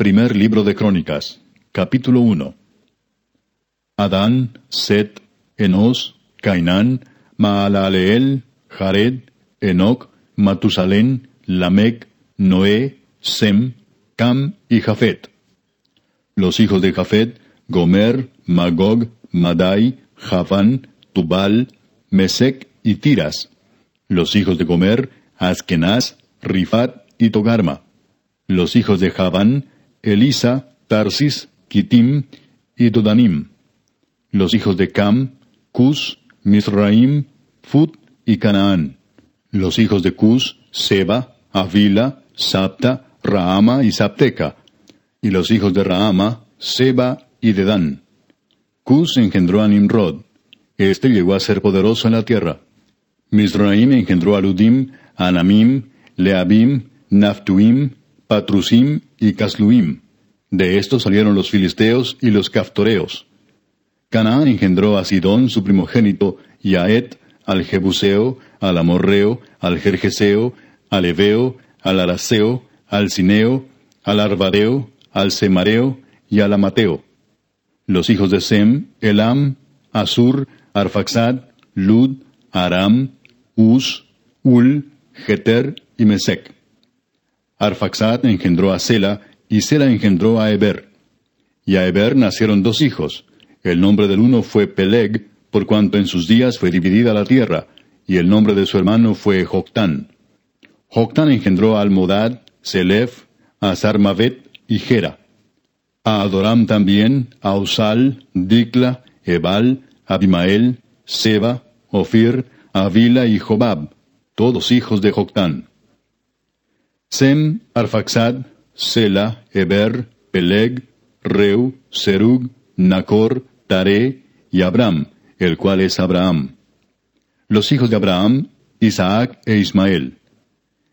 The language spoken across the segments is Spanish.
Primer libro de Crónicas, capítulo 1. Adán, Set, Enos, Cainán, Maalaleel, Jared, Enoch, Matusalén, Lamec, Noé, Sem, Cam y Jafet. Los hijos de Jafet, Gomer, Magog, Madai, Javán, Tubal, Mesec y Tiras. Los hijos de Gomer, Askenaz, Rifat y Togarma. Los hijos de Javán, Elisa, Tarsis, Kitim y Dodanim. Los hijos de Cam, Cus, Misraim, Fut y Canaán. Los hijos de Cus, Seba, Avila, Sapta, Rahama y Sapteca. Y los hijos de Rahama, Seba y Dedán. Cus engendró a Nimrod. Este llegó a ser poderoso en la tierra. Misraim engendró a Ludim, Anamim, Leabim, Naftuim, Patrusim y Casluim. De estos salieron los filisteos y los caftoreos. Canaán engendró a Sidón, su primogénito, y a Et, al Jebuseo, al Amorreo, al Jerjeseo, al Eveo, al Araseo, al Cineo, al Arbadeo, al Semareo y al Amateo. Los hijos de Sem, Elam, Asur, Arfaxad, Lud, Aram, Uz, Ul, Geter y Mesec. Arfaxad engendró a Sela, y Sela engendró a Eber. Y a Eber nacieron dos hijos. El nombre del uno fue Peleg, por cuanto en sus días fue dividida la tierra, y el nombre de su hermano fue Joctán. Joctán engendró a Almodad, Selef, a Sarmavet y Gera. A Adoram también, a Usal, Dikla, Ebal, Abimael, Seba, Ofir, Avila y Jobab, todos hijos de Joctán. Sem, Arfaxad, Sela, Eber, Peleg, Reu, Serug, Nacor, Tare y Abram, el cual es Abraham. Los hijos de Abraham, Isaac e Ismael.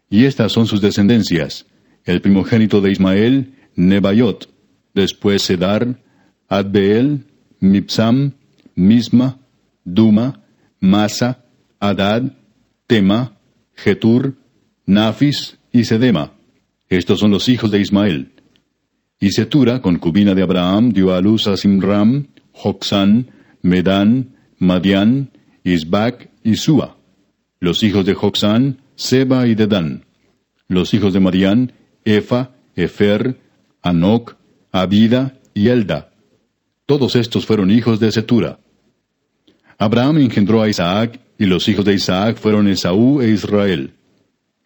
Y estas son sus descendencias. El primogénito de Ismael, Nebaiot, después Sedar, Adbeel, Mipsam, Misma, Duma, Masa, Adad, Tema, Getur, Nafis y Sedema. Estos son los hijos de Ismael. Y Setura, concubina de Abraham, dio a luz a Simram, Joxán, Medán, Madián, Isbac y Sua. Los hijos de Joxán, Seba y Dedán. Los hijos de Madián, Efa, Efer, Anoc, Abida y Elda. Todos estos fueron hijos de Setura. Abraham engendró a Isaac, y los hijos de Isaac fueron Esaú e Israel.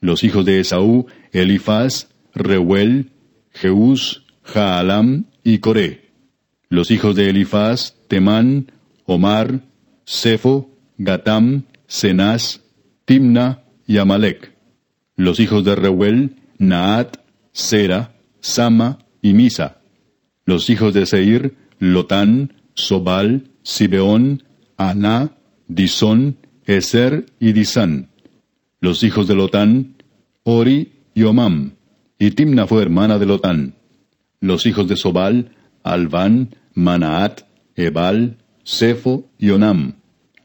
Los hijos de Esaú, Elifaz, Reuel, Jeús, Jaalam y Coré. Los hijos de Elifaz, Temán, Omar, Sefo, Gatam, Cenaz, Timna y Amalek. Los hijos de Reuel, Naat, Sera, Sama y Misa. Los hijos de Seir, Lotán, Sobal, Sibeón, Aná, Disón, Eser y Disán. Los hijos de Lotán, Ori y Omam, y Timna fue hermana de Lotán. Los hijos de Sobal, Alván, Manaat, Ebal, Sefo y Onam.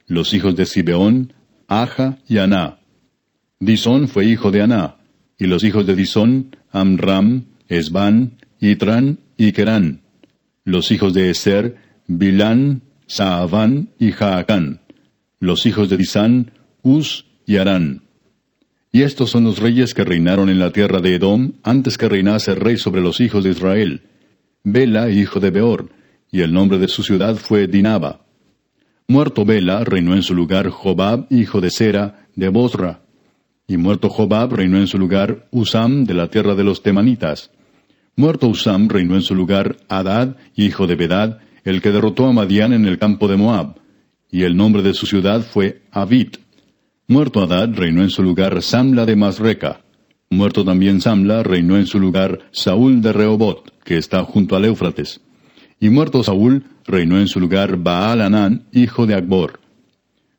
Los hijos de Sibeón, Aja y Aná. Disón fue hijo de Aná, y los hijos de Disón, Amram, Esban, Itran y Kerán. Los hijos de Eser, Bilán, Saaván y Jaacán. Los hijos de Disán, Uz y Arán. Y estos son los reyes que reinaron en la tierra de Edom antes que reinase rey sobre los hijos de Israel. Bela, hijo de Beor, y el nombre de su ciudad fue Dinaba. Muerto Bela, reinó en su lugar Jobab, hijo de Sera, de Bosra. Y muerto Jobab, reinó en su lugar Usam, de la tierra de los Temanitas. Muerto Usam, reinó en su lugar Adad, hijo de Bedad, el que derrotó a Madián en el campo de Moab. Y el nombre de su ciudad fue Avit. Muerto Adad, reinó en su lugar Samla de Masreca. Muerto también Samla, reinó en su lugar Saúl de Rehobot, que está junto al Éufrates. Y muerto Saúl, reinó en su lugar Baal Anán, hijo de Agbor.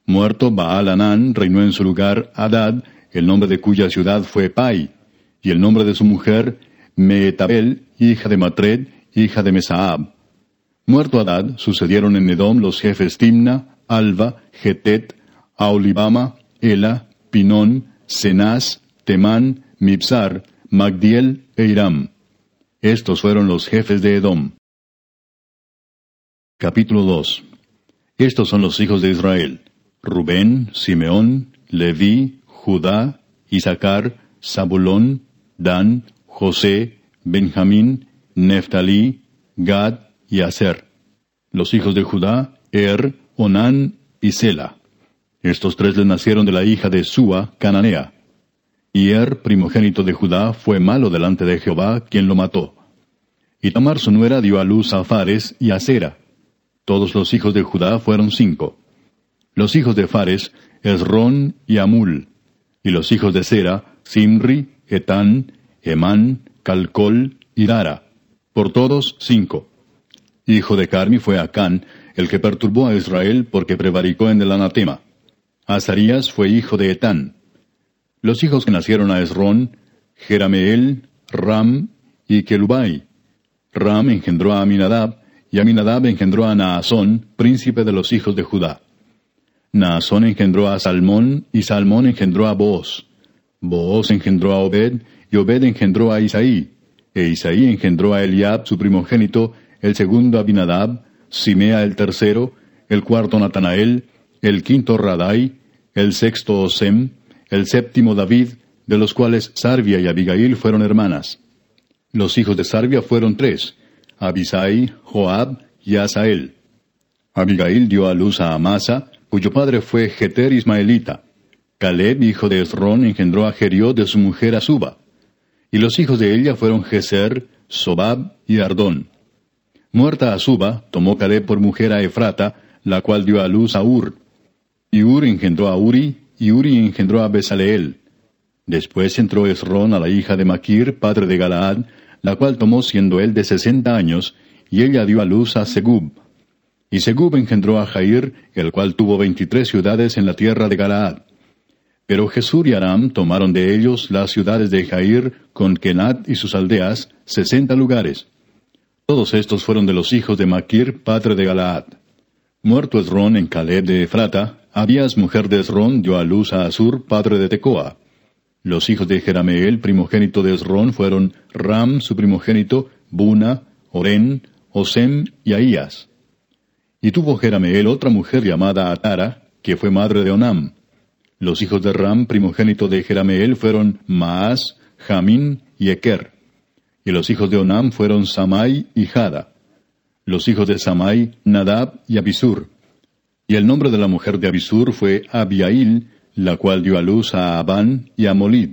Muerto Baal Anán, reinó en su lugar Adad, el nombre de cuya ciudad fue Pai, y el nombre de su mujer Meetabel, hija de Matred, hija de Mesaab. Muerto Adad, sucedieron en Edom los jefes Timna, Alba, Getet, Aolibama, Ela, Pinón, Cenaz, Temán, Mipsar, Magdiel e Iram. Estos fueron los jefes de Edom. Capítulo 2 Estos son los hijos de Israel. Rubén, Simeón, Leví, Judá, Isaacar, Zabulón, Dan, José, Benjamín, Neftalí, Gad y Aser. Los hijos de Judá, Er, Onán y Sela. Estos tres le nacieron de la hija de Sua, Cananea. Y Er, primogénito de Judá, fue malo delante de Jehová, quien lo mató. Y Tamar su nuera dio a luz a Fares y a Sera. Todos los hijos de Judá fueron cinco. Los hijos de Fares, Esrón y Amul. Y los hijos de Sera, Simri, Etán, Emán, Calcol y Dara. Por todos cinco. Hijo de Carmi fue Acán, el que perturbó a Israel porque prevaricó en el anatema. Azarías fue hijo de Etán. Los hijos que nacieron a Esrón, Jerameel, Ram y Kelubai. Ram engendró a Aminadab, y Aminadab engendró a Naasón, príncipe de los hijos de Judá. Naasón engendró a Salmón, y Salmón engendró a Booz. Booz engendró a Obed, y Obed engendró a Isaí. E Isaí engendró a Eliab, su primogénito, el segundo Abinadab, Simea el tercero, el cuarto Natanael, el quinto Radai, el sexto Osem, el séptimo David, de los cuales Sarvia y Abigail fueron hermanas. Los hijos de Sarvia fueron tres, Abisai, Joab y Asael. Abigail dio a luz a Amasa, cuyo padre fue Jeter Ismaelita. Caleb, hijo de Esrón, engendró a Jeriot de su mujer Azuba. Y los hijos de ella fueron Geser, Sobab y Ardón. Muerta Azuba, tomó Caleb por mujer a Efrata, la cual dio a luz a Ur. Y Ur engendró a Uri, y Uri engendró a Besaleel. Después entró Esrón a la hija de Maquir, padre de Galaad, la cual tomó siendo él de sesenta años, y ella dio a luz a Segub. Y Segub engendró a Jair, el cual tuvo veintitrés ciudades en la tierra de Galaad. Pero Jesús y Aram tomaron de ellos las ciudades de Jair, con Kenat y sus aldeas, sesenta lugares. Todos estos fueron de los hijos de Maquir, padre de Galaad. Muerto Esrón en Caleb de Efrata, Abías, mujer de Esrón, dio a luz a Asur, padre de Tecoa. Los hijos de Jerameel, primogénito de Esrón, fueron Ram, su primogénito, Buna, Oren, Osem y Ahías. Y tuvo Jerameel otra mujer llamada Atara, que fue madre de Onam. Los hijos de Ram, primogénito de Jerameel, fueron Maas, Jamín y Eker. Y los hijos de Onam fueron Samai y Jada. Los hijos de Samai, Nadab y Abisur. Y el nombre de la mujer de Abisur fue Abiail, la cual dio a luz a Abán y a Molid.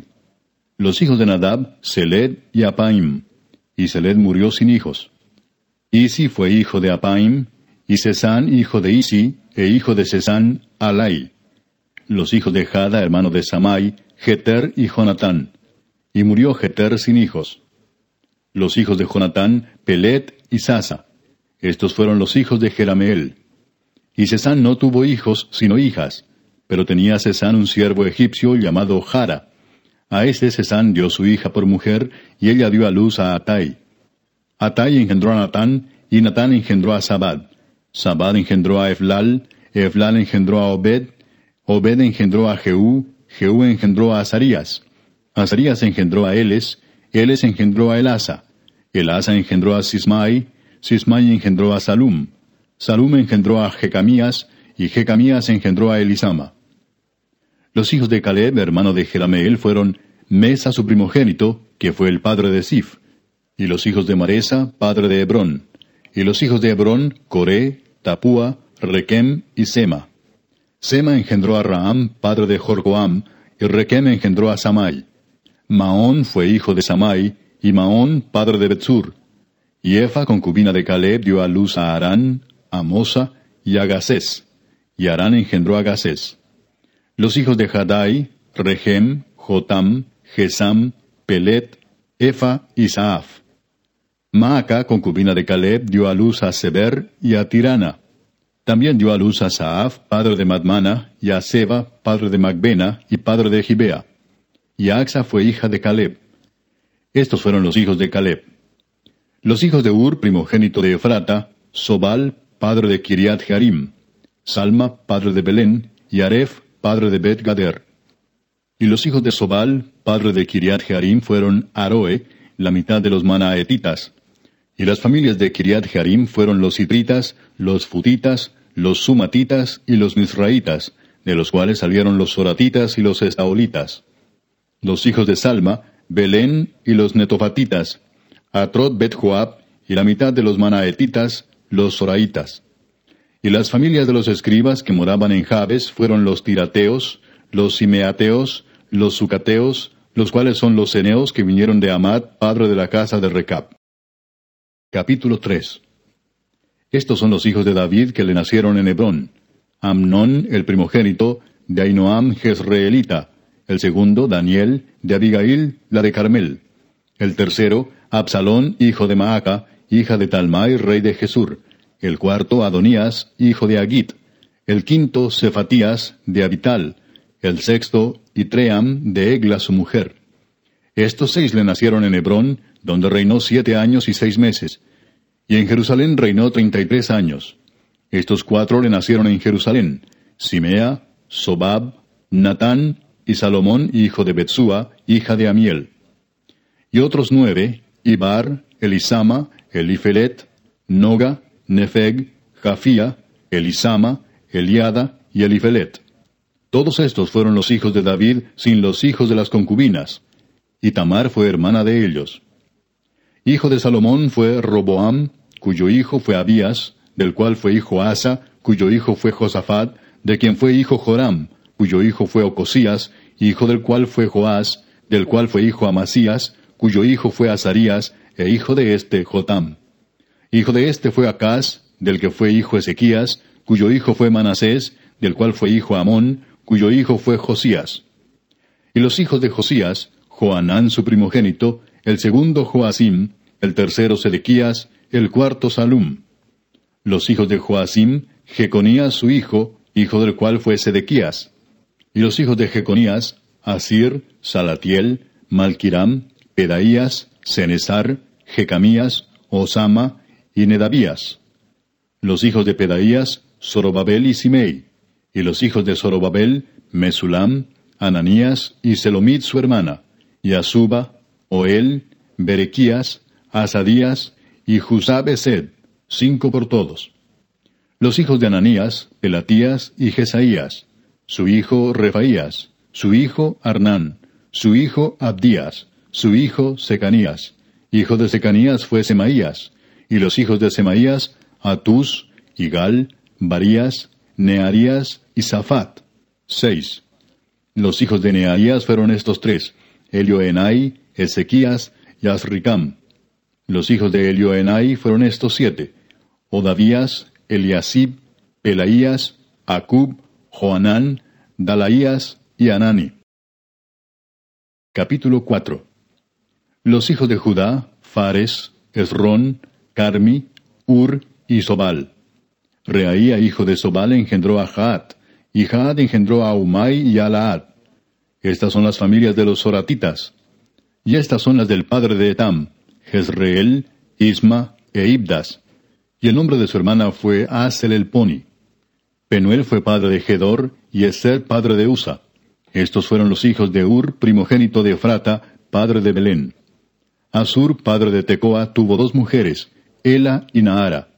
Los hijos de Nadab, Seled y Apaim. Y Seled murió sin hijos. Isi fue hijo de Apaim, y Cesán hijo de Isi, e hijo de Cesán, Alai. Los hijos de Jada, hermano de Samai, Jeter y Jonatán. Y murió Jeter sin hijos. Los hijos de Jonatán, Pelet y Sasa. Estos fueron los hijos de Jerameel. Y Cesán no tuvo hijos, sino hijas pero tenía Cesán un siervo egipcio llamado Jara. A este Cesán dio su hija por mujer, y ella dio a luz a Atai. Atai engendró a Natán, y Natán engendró a Sabad. Sabad engendró a Eflal, Eflal engendró a Obed, Obed engendró a Jehú, Jehú engendró a Azarías. Azarías engendró a Eles, Eles engendró a Elasa. Elasa engendró a Sismai, Sismai engendró a Salum. Salum engendró a Jecamías, y Jecamías engendró a Elisama. Los hijos de Caleb, hermano de Jerameel, fueron Mesa su primogénito, que fue el padre de Sif, y los hijos de Maresa, padre de Hebrón, y los hijos de Hebrón, Coré, Tapúa, Requem y Sema. Sema engendró a Raam, padre de Jorgoam, y Requem engendró a Samai. Maón fue hijo de Samai, y Maón, padre de Betzur. Y Efa, concubina de Caleb, dio a luz a Arán, y a y Arán engendró a Gasés. Los hijos de Hadai, Rehem, Jotam, Gesam, Pelet, Efa y Saaf. Maaca, concubina de Caleb, dio a luz a Seber y a Tirana. También dio a luz a Saaf, padre de Madmana, y a Seba, padre de Macbena y padre de Gibea. Y Axa fue hija de Caleb. Estos fueron los hijos de Caleb. Los hijos de Ur, primogénito de Efrata, Sobal, padre de Kiriat Jearim. Salma, padre de Belén, y Aref, padre de Bet Gader. Y los hijos de Sobal, padre de Kiriat Jearim, fueron Aroe, la mitad de los manaetitas. Y las familias de Kiriat Jearim fueron los Hidritas, los Futitas, los Sumatitas y los Misraitas, de los cuales salieron los Soratitas y los Estaolitas. Los hijos de Salma, Belén y los Netofatitas, Atrot Bet Joab y la mitad de los Manaetitas, los Soraitas. Y las familias de los escribas que moraban en Jabes fueron los Tirateos, los Simeateos, los Sucateos, los cuales son los Ceneos que vinieron de Amad, padre de la casa de Recap. Capítulo 3 Estos son los hijos de David que le nacieron en Hebrón. Amnón, el primogénito, de Ainoam Jezreelita, el segundo, Daniel, de Abigail, la de Carmel, el tercero, Absalón, hijo de Maaca, hija de Talmai, rey de Jesur, el cuarto, Adonías, hijo de Agit, el quinto, Cefatías, de Abital, el sexto, Itream, de Egla su mujer. Estos seis le nacieron en Hebrón, donde reinó siete años y seis meses, y en Jerusalén reinó treinta y tres años. Estos cuatro le nacieron en Jerusalén, Simea, Sobab, Natán y Salomón, hijo de Betsúa, hija de Amiel. Y otros nueve, Ibar, Elisama, Elifelet, Noga, Nefeg, Jafía, Elisama, Eliada y Elifelet. Todos estos fueron los hijos de David sin los hijos de las concubinas. Y Tamar fue hermana de ellos. Hijo de Salomón fue Roboam, cuyo hijo fue Abías, del cual fue hijo Asa, cuyo hijo fue Josafat, de quien fue hijo Joram, cuyo hijo fue Ocosías, hijo del cual fue Joás, del cual fue hijo Amasías, cuyo hijo fue Azarías, e hijo de éste Jotam. Hijo de éste fue Acaz, del que fue hijo Ezequías, cuyo hijo fue Manasés, del cual fue hijo Amón, cuyo hijo fue Josías. Y los hijos de Josías, Joanán su primogénito, el segundo Joacim, el tercero Sedequías, el cuarto Salum. Los hijos de Joacim, Jeconías su hijo, hijo del cual fue Sedequías. Y los hijos de Jeconías, Asir, Salatiel, Malquiram, Pedaías, Cenesar, Jecamías, Osama y Nedabías. Los hijos de Pedaías, Zorobabel y Simei. Y los hijos de Zorobabel, Mesulam, Ananías y Selomit su hermana, y Azuba, Oel, Berequías, Asadías y Jusabesed, cinco por todos. Los hijos de Ananías, Pelatías y Jesaías, su hijo Refaías, su hijo Arnán, su hijo Abdías, su hijo Secanías. Hijo de Secanías fue Semaías, y los hijos de Semaías, Atus, Igal, Barías, Nearías y Safat. Seis. Los hijos de Nearías fueron estos tres, Elioenai, Ezequías y Asricam. Los hijos de Elioenai fueron estos siete, Odavías, Eliasib, Pelaías, Acub, Joanán, Dalaías y Anani. Capítulo 4 Los hijos de Judá, Fares, Esrón, Carmi, Ur y Sobal. Reaía, hijo de Sobal, engendró a Jaat, y Jaat engendró a Umay y a Laad. Estas son las familias de los Soratitas. Y estas son las del padre de Etam, Jezreel, Isma e Ibdas. Y el nombre de su hermana fue Asel el Poni. Penuel fue padre de Gedor, y Eser padre de Usa. Estos fueron los hijos de Ur, primogénito de Efrata, padre de Belén. Asur, padre de Tecoa, tuvo dos mujeres, Ela y Naara.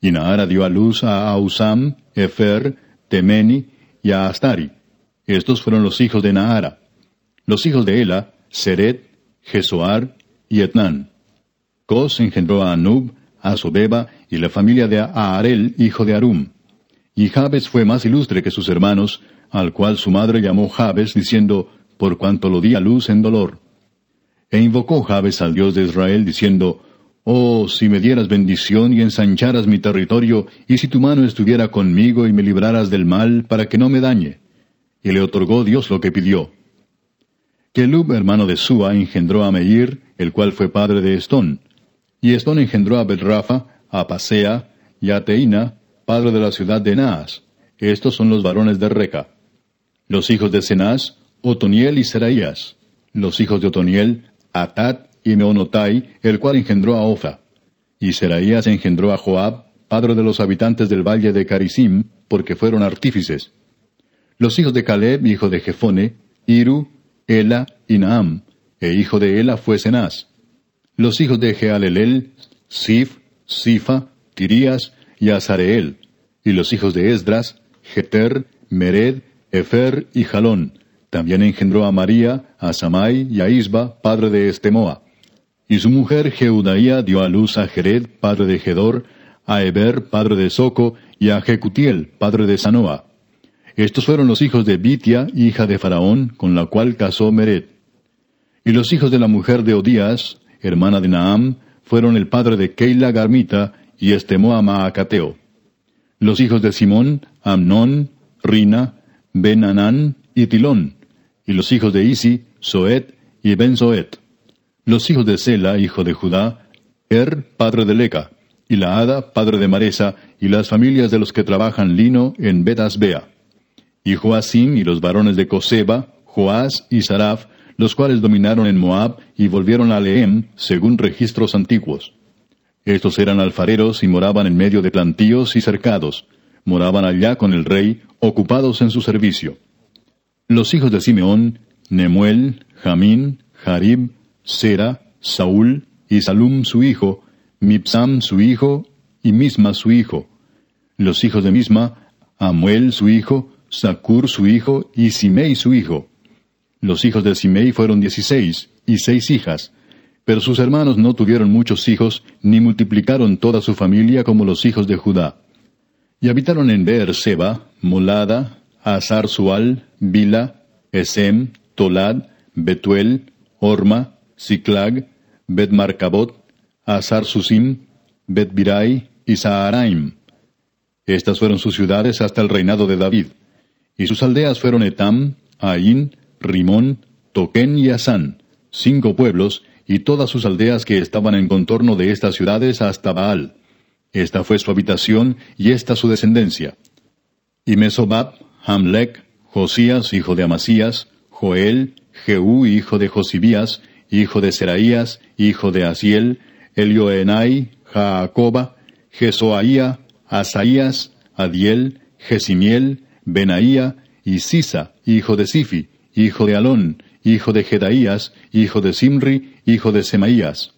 Y Naara dio a luz a Ausam, Efer, Temeni y a Astari. Estos fueron los hijos de Naara. Los hijos de Ela, Seret, Jesoar y Etnán. Cos engendró a Anub, a y la familia de Aarel, hijo de Arum. Y Jabes fue más ilustre que sus hermanos, al cual su madre llamó Jabes, diciendo, por cuanto lo di a luz en dolor. E invocó Jabes al Dios de Israel, diciendo, Oh, si me dieras bendición y ensancharas mi territorio, y si tu mano estuviera conmigo y me libraras del mal, para que no me dañe. Y le otorgó Dios lo que pidió. Kelub, hermano de Sua, engendró a Meir, el cual fue padre de Estón. Y Estón engendró a Betrafa, a Pasea, y a Teina, padre de la ciudad de Naas. Estos son los varones de Reca. Los hijos de Cenaz, Otoniel y Seraías. Los hijos de Otoniel, Atat y Meonotai, el cual engendró a Ofa. Y Seraías engendró a Joab, padre de los habitantes del valle de Carisim, porque fueron artífices. Los hijos de Caleb, hijo de Jefone, Iru, Ela y Naam, e hijo de Ela fue Cenaz. Los hijos de Jealelel, Sif, Sifa, Tirías y Azareel. Y los hijos de Esdras, Jeter, Mered, Efer y Jalón. También engendró a María, a Samai y a Isba, padre de Estemoa. Y su mujer Jeudaía dio a luz a Jered, padre de Gedor, a Eber, padre de Soco, y a Jecutiel, padre de Sanoa. Estos fueron los hijos de Bitia, hija de Faraón, con la cual casó Mered. Y los hijos de la mujer de Odías, hermana de Naam, fueron el padre de Keila Garmita y Estemoa Maacateo. Los hijos de Simón, Amnón, Rina, Ben y Tilón. Y los hijos de Isi, Soet y Ben Soet. Los hijos de Sela, hijo de Judá, Er, padre de Leca, y Laada, padre de Maresa, y las familias de los que trabajan lino en Betasbea. Y Joacim y los varones de Coseba, Joás y Saraf, los cuales dominaron en Moab y volvieron a Lehem, según registros antiguos. Estos eran alfareros y moraban en medio de plantíos y cercados. Moraban allá con el rey, ocupados en su servicio. Los hijos de Simeón, Nemuel, Jamín, Jarib, Sera, Saúl y Salum su hijo, Mipsam su hijo y Misma su hijo. Los hijos de Misma, Amuel su hijo, Sakur su hijo y Simei su hijo. Los hijos de Simei fueron dieciséis y seis hijas, pero sus hermanos no tuvieron muchos hijos ni multiplicaron toda su familia como los hijos de Judá. Y habitaron en Beer-seba, Molada, Azar Sual, Bila, Esem, Tolad, Betuel, Orma, Siclag, Bet-Marcabot, Azar Susim, Bet-Birai y Saharaim. Estas fueron sus ciudades hasta el reinado de David. Y sus aldeas fueron Etam, Ain, Rimón, Toquén y Asán, cinco pueblos, y todas sus aldeas que estaban en contorno de estas ciudades hasta Baal. Esta fue su habitación y esta su descendencia. Y Mesobab, Hamlek, Josías, hijo de Amasías, Joel, Jehú, hijo de Josibías, hijo de Seraías, hijo de Asiel, Elioenai, Jaacoba, Jesoaía, Asaías, Adiel, Jesimiel, Benaía y Sisa, hijo de Sifi, hijo de Alón, hijo de Jedaías, hijo de Simri, hijo de Semaías.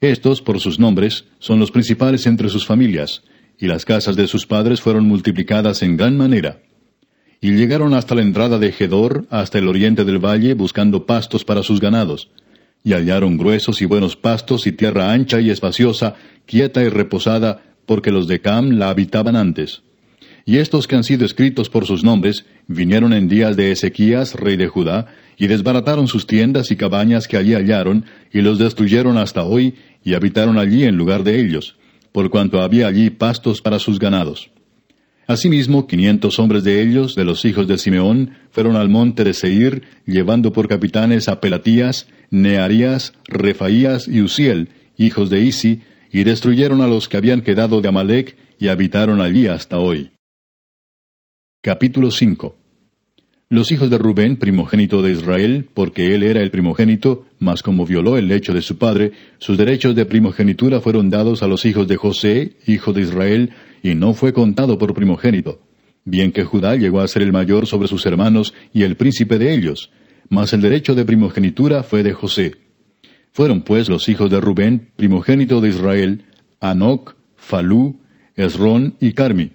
Estos, por sus nombres, son los principales entre sus familias, y las casas de sus padres fueron multiplicadas en gran manera. Y llegaron hasta la entrada de Gedor, hasta el oriente del valle, buscando pastos para sus ganados. Y hallaron gruesos y buenos pastos y tierra ancha y espaciosa, quieta y reposada, porque los de Cam la habitaban antes. Y estos que han sido escritos por sus nombres vinieron en días de Ezequías, rey de Judá, y desbarataron sus tiendas y cabañas que allí hallaron, y los destruyeron hasta hoy, y habitaron allí en lugar de ellos, por cuanto había allí pastos para sus ganados. Asimismo, quinientos hombres de ellos, de los hijos de Simeón, fueron al monte de Seir, llevando por capitanes a Pelatías, Nearías, Refaías y Uziel, hijos de Isi, y destruyeron a los que habían quedado de Amalek, y habitaron allí hasta hoy. Capítulo 5 Los hijos de Rubén, primogénito de Israel, porque él era el primogénito, mas como violó el lecho de su padre, sus derechos de primogenitura fueron dados a los hijos de José, hijo de Israel, y no fue contado por primogénito. Bien que Judá llegó a ser el mayor sobre sus hermanos y el príncipe de ellos, mas el derecho de primogenitura fue de José. Fueron pues los hijos de Rubén, primogénito de Israel, Anoc, Falú, Esrón y Carmi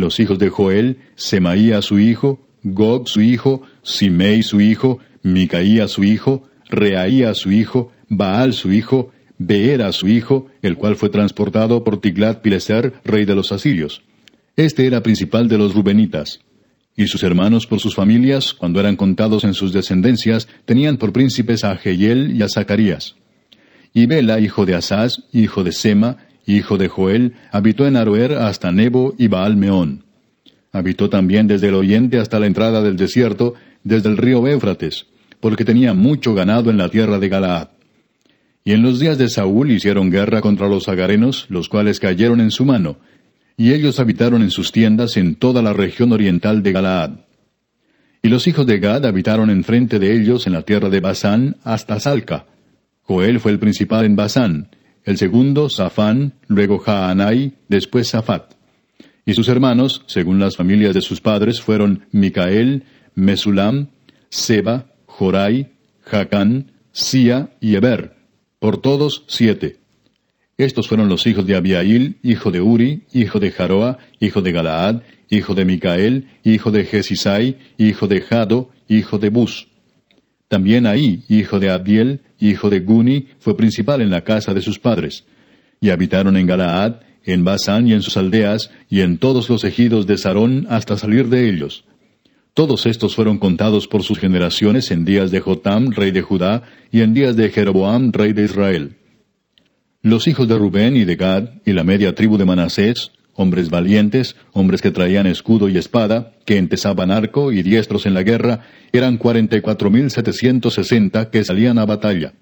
los hijos de Joel, Semaía su hijo, Gog su hijo, Simei su hijo, Micaía su hijo, Reaía su hijo, Baal su hijo, Beera su hijo, el cual fue transportado por Tiglat Pileser, rey de los asirios. Este era principal de los rubenitas. Y sus hermanos por sus familias, cuando eran contados en sus descendencias, tenían por príncipes a Jehiel y a Zacarías. Y Bela, hijo de Asaz, hijo de Sema, hijo de Joel, habitó en Aroer hasta Nebo y Baal Meón. Habitó también desde el oriente hasta la entrada del desierto, desde el río Éufrates, porque tenía mucho ganado en la tierra de Galaad. Y en los días de Saúl hicieron guerra contra los agarenos, los cuales cayeron en su mano, y ellos habitaron en sus tiendas en toda la región oriental de Galaad. Y los hijos de Gad habitaron enfrente de ellos en la tierra de Basán hasta Salca. Joel fue el principal en Basán, el segundo Safán, luego Jaanai, después Safat. Y sus hermanos, según las familias de sus padres, fueron Micael, Mesulam, Seba, Jorai, Jacán, Sia y Eber. Por todos siete. Estos fueron los hijos de Abiail, hijo de Uri, hijo de Jaroa, hijo de Galaad, hijo de Micael, hijo de Jesisai, hijo de Jado, hijo de Bus. También Ahí, hijo de Abdiel, hijo de Guni, fue principal en la casa de sus padres. Y habitaron en Galaad, en Basán y en sus aldeas, y en todos los ejidos de Sarón hasta salir de ellos. Todos estos fueron contados por sus generaciones en días de Jotam, rey de Judá, y en días de Jeroboam, rey de Israel. Los hijos de Rubén y de Gad, y la media tribu de Manasés, hombres valientes, hombres que traían escudo y espada, que empezaban arco y diestros en la guerra, eran cuarenta y cuatro mil setecientos sesenta que salían a batalla.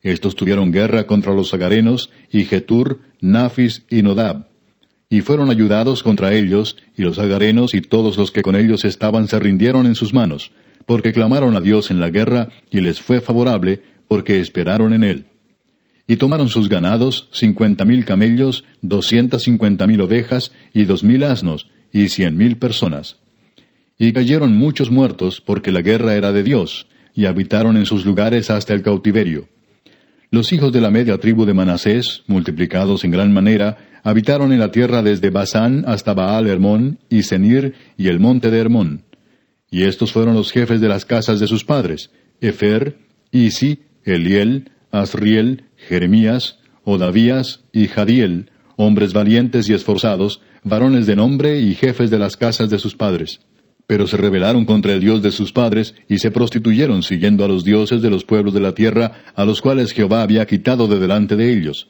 Estos tuvieron guerra contra los agarenos, y Getur, Nafis y Nodab. Y fueron ayudados contra ellos, y los agarenos y todos los que con ellos estaban se rindieron en sus manos, porque clamaron a Dios en la guerra, y les fue favorable, porque esperaron en él. Y tomaron sus ganados, cincuenta mil camellos, doscientas cincuenta mil ovejas, y dos mil asnos, y cien mil personas. Y cayeron muchos muertos, porque la guerra era de Dios, y habitaron en sus lugares hasta el cautiverio. Los hijos de la media tribu de Manasés, multiplicados en gran manera, habitaron en la tierra desde Basán hasta Baal Hermón y Senir y el monte de Hermón. Y estos fueron los jefes de las casas de sus padres, Efer, Isi, Eliel, Asriel, Jeremías, Odavías y Jadiel, hombres valientes y esforzados, varones de nombre y jefes de las casas de sus padres pero se rebelaron contra el Dios de sus padres y se prostituyeron siguiendo a los dioses de los pueblos de la tierra, a los cuales Jehová había quitado de delante de ellos.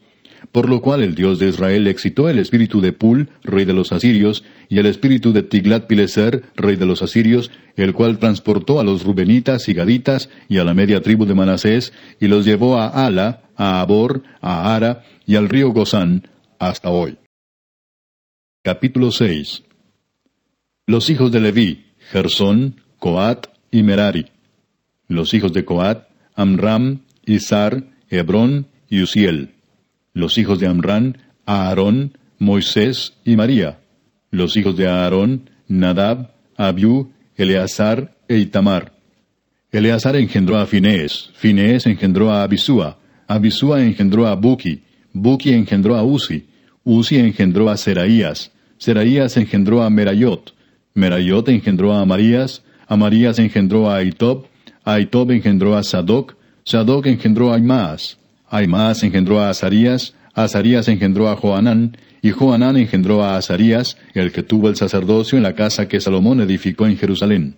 Por lo cual el Dios de Israel excitó el espíritu de Pul, rey de los asirios, y el espíritu de Tiglat-Pileser, rey de los asirios, el cual transportó a los rubenitas y gaditas y a la media tribu de Manasés, y los llevó a Ala, a Abor, a Ara y al río Gozán, hasta hoy. Capítulo 6 Los hijos de Leví, Gersón, Coat y Merari. Los hijos de Coat, Amram, Izar, Hebrón y Uziel. Los hijos de Amram, Aarón, Moisés y María. Los hijos de Aarón, Nadab, Abiú, Eleazar e Itamar. Eleazar engendró a Finés, Finés engendró a Abisúa, Abisúa engendró a Buki, Buki engendró a Uzi, Uzi engendró a Seraías, Seraías engendró a Merayot, Merayot engendró a Amarías, Amarías engendró a Aitob, Aitob engendró a Sadoc, Sadoc engendró a Aimaas, Aimaas engendró a Azarías, Azarías engendró a Joanán, y Joanán engendró a Azarías, el que tuvo el sacerdocio en la casa que Salomón edificó en Jerusalén.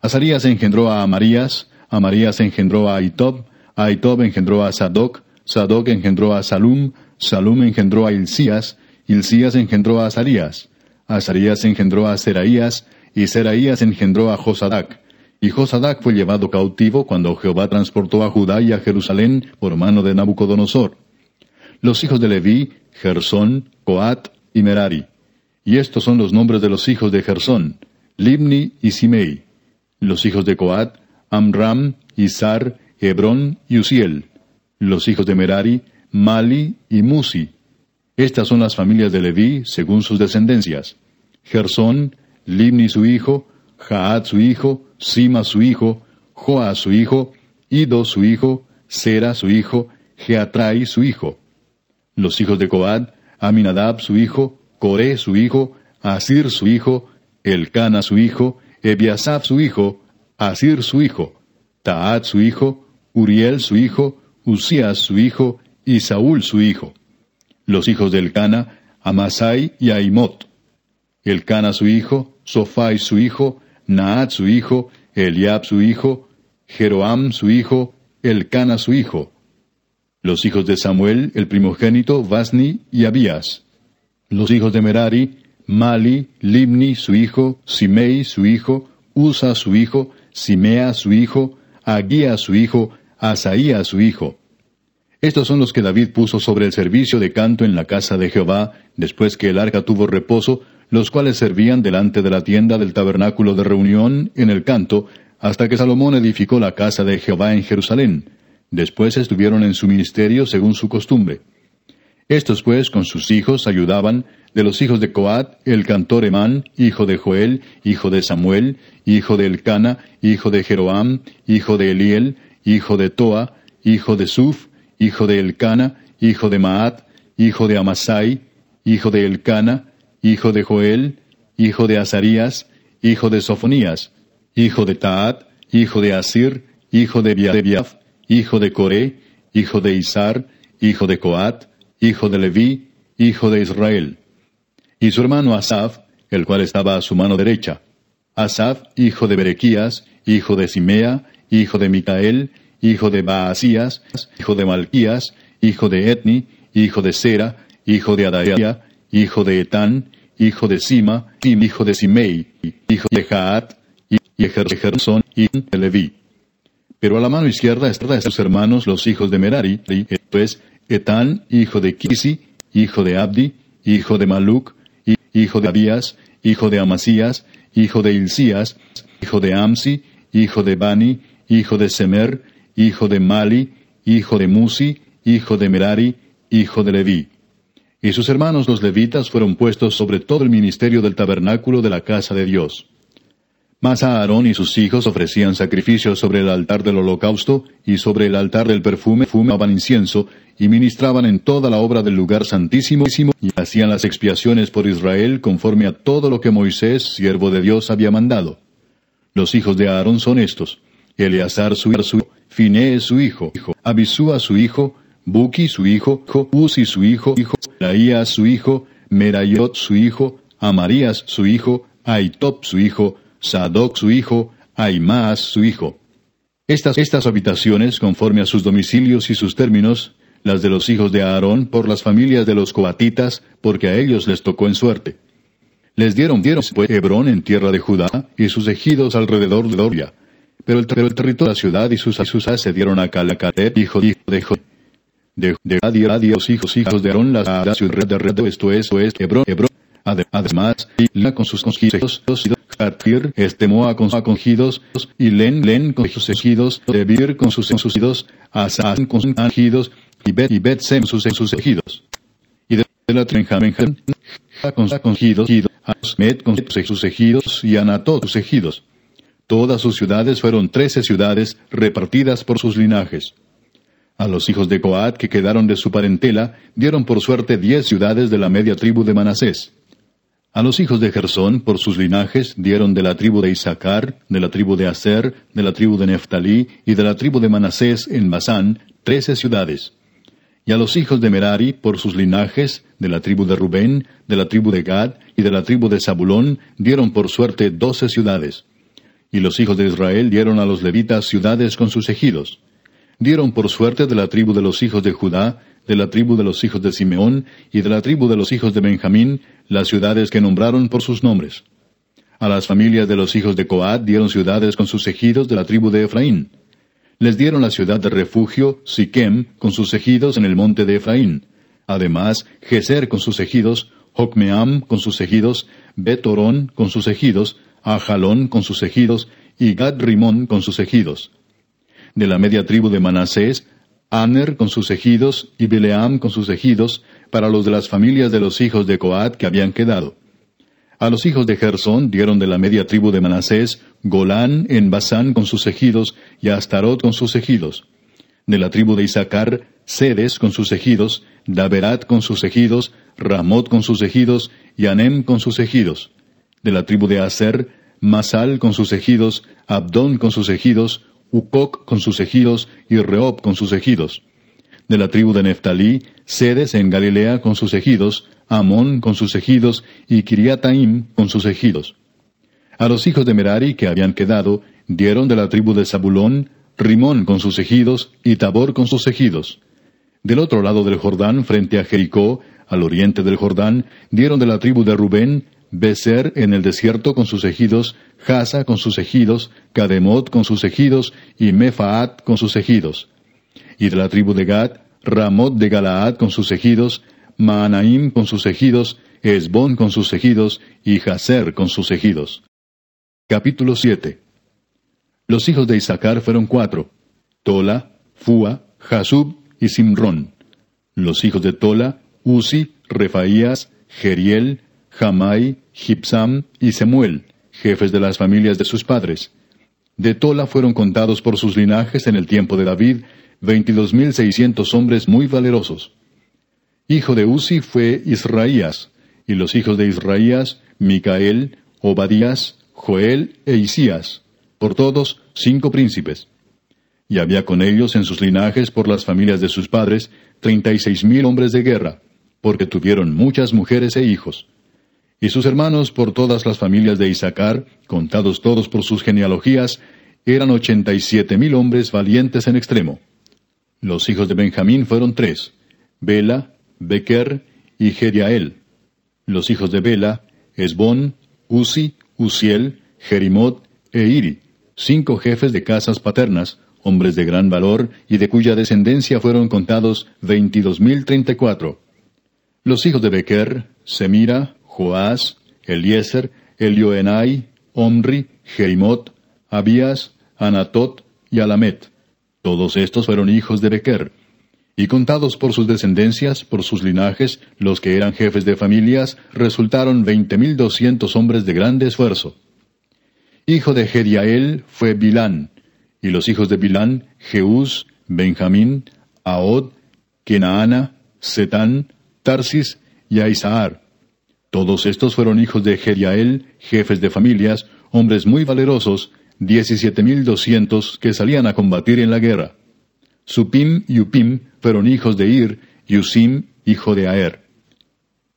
Azarías engendró a Amarías, Amarías engendró a Aitob, Aitob engendró a Sadoc, Sadoc engendró a Salum, Salum engendró a Hilcías, Hilcías engendró a Azarías, Azarías engendró a Seraías, y Seraías engendró a Josadac. Y Josadac fue llevado cautivo cuando Jehová transportó a Judá y a Jerusalén por mano de Nabucodonosor. Los hijos de Leví, Gersón, Coat y Merari. Y estos son los nombres de los hijos de Gersón, Libni y Simei. Los hijos de Coat, Amram, Izar, Hebrón y Uziel. Los hijos de Merari, Mali y Musi. Estas son las familias de Leví según sus descendencias. Gersón, Limni su hijo, Jaad su hijo, Sima su hijo, Joa su hijo, Ido su hijo, Sera su hijo, Geatrai su hijo. Los hijos de Coad, Aminadab su hijo, Coré su hijo, Asir su hijo, Elcana su hijo, Ebiasaf su hijo, Asir su hijo, Taad su hijo, Uriel su hijo, Usías su hijo, y Saúl su hijo. Los hijos de Elcana, Amasai y Aimot. Elcana su hijo, Sofai su hijo, Naat su hijo, Eliab su hijo, Jeroam su hijo, Elcana su hijo. Los hijos de Samuel, el primogénito, Vasni y Abías. Los hijos de Merari, Mali, Limni su hijo, Simei su hijo, Usa su hijo, Simea su hijo, Aguía su hijo, Asaía su hijo. Estos son los que David puso sobre el servicio de canto en la casa de Jehová, después que el arca tuvo reposo, los cuales servían delante de la tienda del tabernáculo de reunión en el canto, hasta que Salomón edificó la casa de Jehová en Jerusalén. Después estuvieron en su ministerio según su costumbre. Estos pues con sus hijos ayudaban, de los hijos de Coat, el cantor Emán, hijo de Joel, hijo de Samuel, hijo de Elcana, hijo de Jeroam, hijo de Eliel, hijo de Toa, hijo de Suf, hijo de Elcana, hijo de Maat, hijo de Amasai, hijo de Elcana, hijo de Joel, hijo de Azarías, hijo de Sofonías, hijo de Taat, hijo de Asir, hijo de Biaf, hijo de Coré, hijo de Isar, hijo de Coat, hijo de Leví, hijo de Israel. Y su hermano Asaf, el cual estaba a su mano derecha. Asaf, hijo de Berequías, hijo de Simea, hijo de Micael, hijo de Baasías, hijo de Malquías, hijo de Etni, hijo de Sera, hijo de Adaía, hijo de Etán, hijo de Sima, hijo de Simei, hijo de Jaat, y Gersón, y de Leví. Pero a la mano izquierda están sus hermanos los hijos de Merari, esto es, Etán, hijo de Kisi, hijo de Abdi, hijo de Maluc, hijo de Abías, hijo de Amasías, hijo de Ilcías, hijo de Amsi, hijo de Bani, hijo de Semer, hijo de Mali, hijo de Musi, hijo de Merari, hijo de Leví. Y sus hermanos los levitas fueron puestos sobre todo el ministerio del tabernáculo de la casa de Dios. Mas Aarón y sus hijos ofrecían sacrificios sobre el altar del holocausto y sobre el altar del perfume fumaban incienso y ministraban en toda la obra del lugar santísimo y hacían las expiaciones por Israel conforme a todo lo que Moisés, siervo de Dios, había mandado. Los hijos de Aarón son estos, Eleazar su Finés su hijo, Abisúa su hijo, Buki su hijo, Uzi su hijo, Laías su hijo, Merayot su hijo, Amarías su hijo, Aitop su hijo, Sadoc su hijo, Aimaas su hijo. Estas, estas habitaciones, conforme a sus domicilios y sus términos, las de los hijos de Aarón por las familias de los coatitas, porque a ellos les tocó en suerte. Les dieron, dieron pues Hebrón en tierra de Judá y sus ejidos alrededor de Doria. Pero el, territorio de la ciudad y sus asusas se dieron a Calacatet, hijo, hijo de Jod. De, de Adi, los hijos, hijos de Aarón, la ciudad de Redo, esto es, esto es Hebrón, Hebrón. Además, y la con sus conquistos, Artir, Estemoa con sus acogidos, y Len, Len con sus ejidos, Debir con sus ejidos, Asan con sus ejidos, y Bet, y Bet Sem sus, sus ejidos. Y de la Benjamín, con sus ejidos, Asmet con sus ejidos, y Anatot sus ejidos. Todas sus ciudades fueron trece ciudades repartidas por sus linajes. A los hijos de Coat que quedaron de su parentela dieron por suerte diez ciudades de la media tribu de Manasés. A los hijos de Gersón, por sus linajes, dieron de la tribu de Isaacar, de la tribu de Aser, de la tribu de Neftalí y de la tribu de Manasés en Basán, trece ciudades. Y a los hijos de Merari, por sus linajes, de la tribu de Rubén, de la tribu de Gad y de la tribu de Zabulón, dieron por suerte doce ciudades. Y los hijos de Israel dieron a los levitas ciudades con sus ejidos. Dieron por suerte de la tribu de los hijos de Judá, de la tribu de los hijos de Simeón y de la tribu de los hijos de Benjamín, las ciudades que nombraron por sus nombres. A las familias de los hijos de Coat dieron ciudades con sus ejidos de la tribu de Efraín. Les dieron la ciudad de refugio, Siquem, con sus ejidos en el monte de Efraín. Además, Geser con sus ejidos, Jocmeam con sus ejidos, Betorón con sus ejidos, Ajalón con sus ejidos, y Gad Rimón con sus ejidos. De la media tribu de Manasés, Aner con sus ejidos y Bileam con sus ejidos, para los de las familias de los hijos de Coat que habían quedado. A los hijos de Gersón dieron de la media tribu de Manasés Golán en Basán con sus ejidos y Astarot con sus ejidos. De la tribu de Isaacar, Sedes con sus ejidos, Daberat con sus ejidos, Ramot con sus ejidos y Anem con sus ejidos. De la tribu de Aser, Masal con sus ejidos, Abdón con sus ejidos, Ucoc con sus ejidos y Reob con sus ejidos. De la tribu de Neftalí, Sedes en Galilea con sus ejidos, Amón con sus ejidos y Kiriataim con sus ejidos. A los hijos de Merari que habían quedado, dieron de la tribu de Zabulón, Rimón con sus ejidos y Tabor con sus ejidos. Del otro lado del Jordán, frente a Jericó, al oriente del Jordán, dieron de la tribu de Rubén, Beser en el desierto con sus ejidos, Jasa con sus ejidos, Kademot con sus ejidos y Mefaat con sus ejidos. Y de la tribu de Gad, Ramot de Galaad con sus ejidos, Maanaim con sus ejidos, Esbón con sus ejidos y Jaser con sus ejidos. Capítulo 7 Los hijos de Isaacar fueron cuatro, Tola, Fua, Jasub y Simrón. Los hijos de Tola, Uzi, Refaías, Geriel, Jamai, Gipsam y Semuel, jefes de las familias de sus padres. De Tola fueron contados por sus linajes en el tiempo de David veintidós mil seiscientos hombres muy valerosos. Hijo de Uzi fue Israías, y los hijos de Israías, Micael, Obadías, Joel e Isías, por todos cinco príncipes. Y había con ellos en sus linajes por las familias de sus padres treinta y seis mil hombres de guerra, porque tuvieron muchas mujeres e hijos. Y sus hermanos por todas las familias de Isaacar, contados todos por sus genealogías, eran ochenta y siete mil hombres valientes en extremo. Los hijos de Benjamín fueron tres, Bela, Bequer y Gediael. Los hijos de Bela, Esbón, Uzi, Uziel, Jerimot e Iri, cinco jefes de casas paternas, hombres de gran valor y de cuya descendencia fueron contados veintidós mil treinta y cuatro. Los hijos de Bequer, Semira, Joás, Eliezer, Elioenai, Omri, Jerimot, Abías, Anatot y Alamet. Todos estos fueron hijos de Bequer. Y contados por sus descendencias, por sus linajes, los que eran jefes de familias, resultaron veinte mil doscientos hombres de grande esfuerzo. Hijo de Gediael fue Bilán, y los hijos de Bilán, Jeús, Benjamín, Ahod, Kenaana, Setán, Tarsis y Aisaar. Todos estos fueron hijos de Gediael, jefes de familias, hombres muy valerosos, diecisiete mil doscientos que salían a combatir en la guerra. Supim y Upim fueron hijos de Ir, y Usim, hijo de Aer.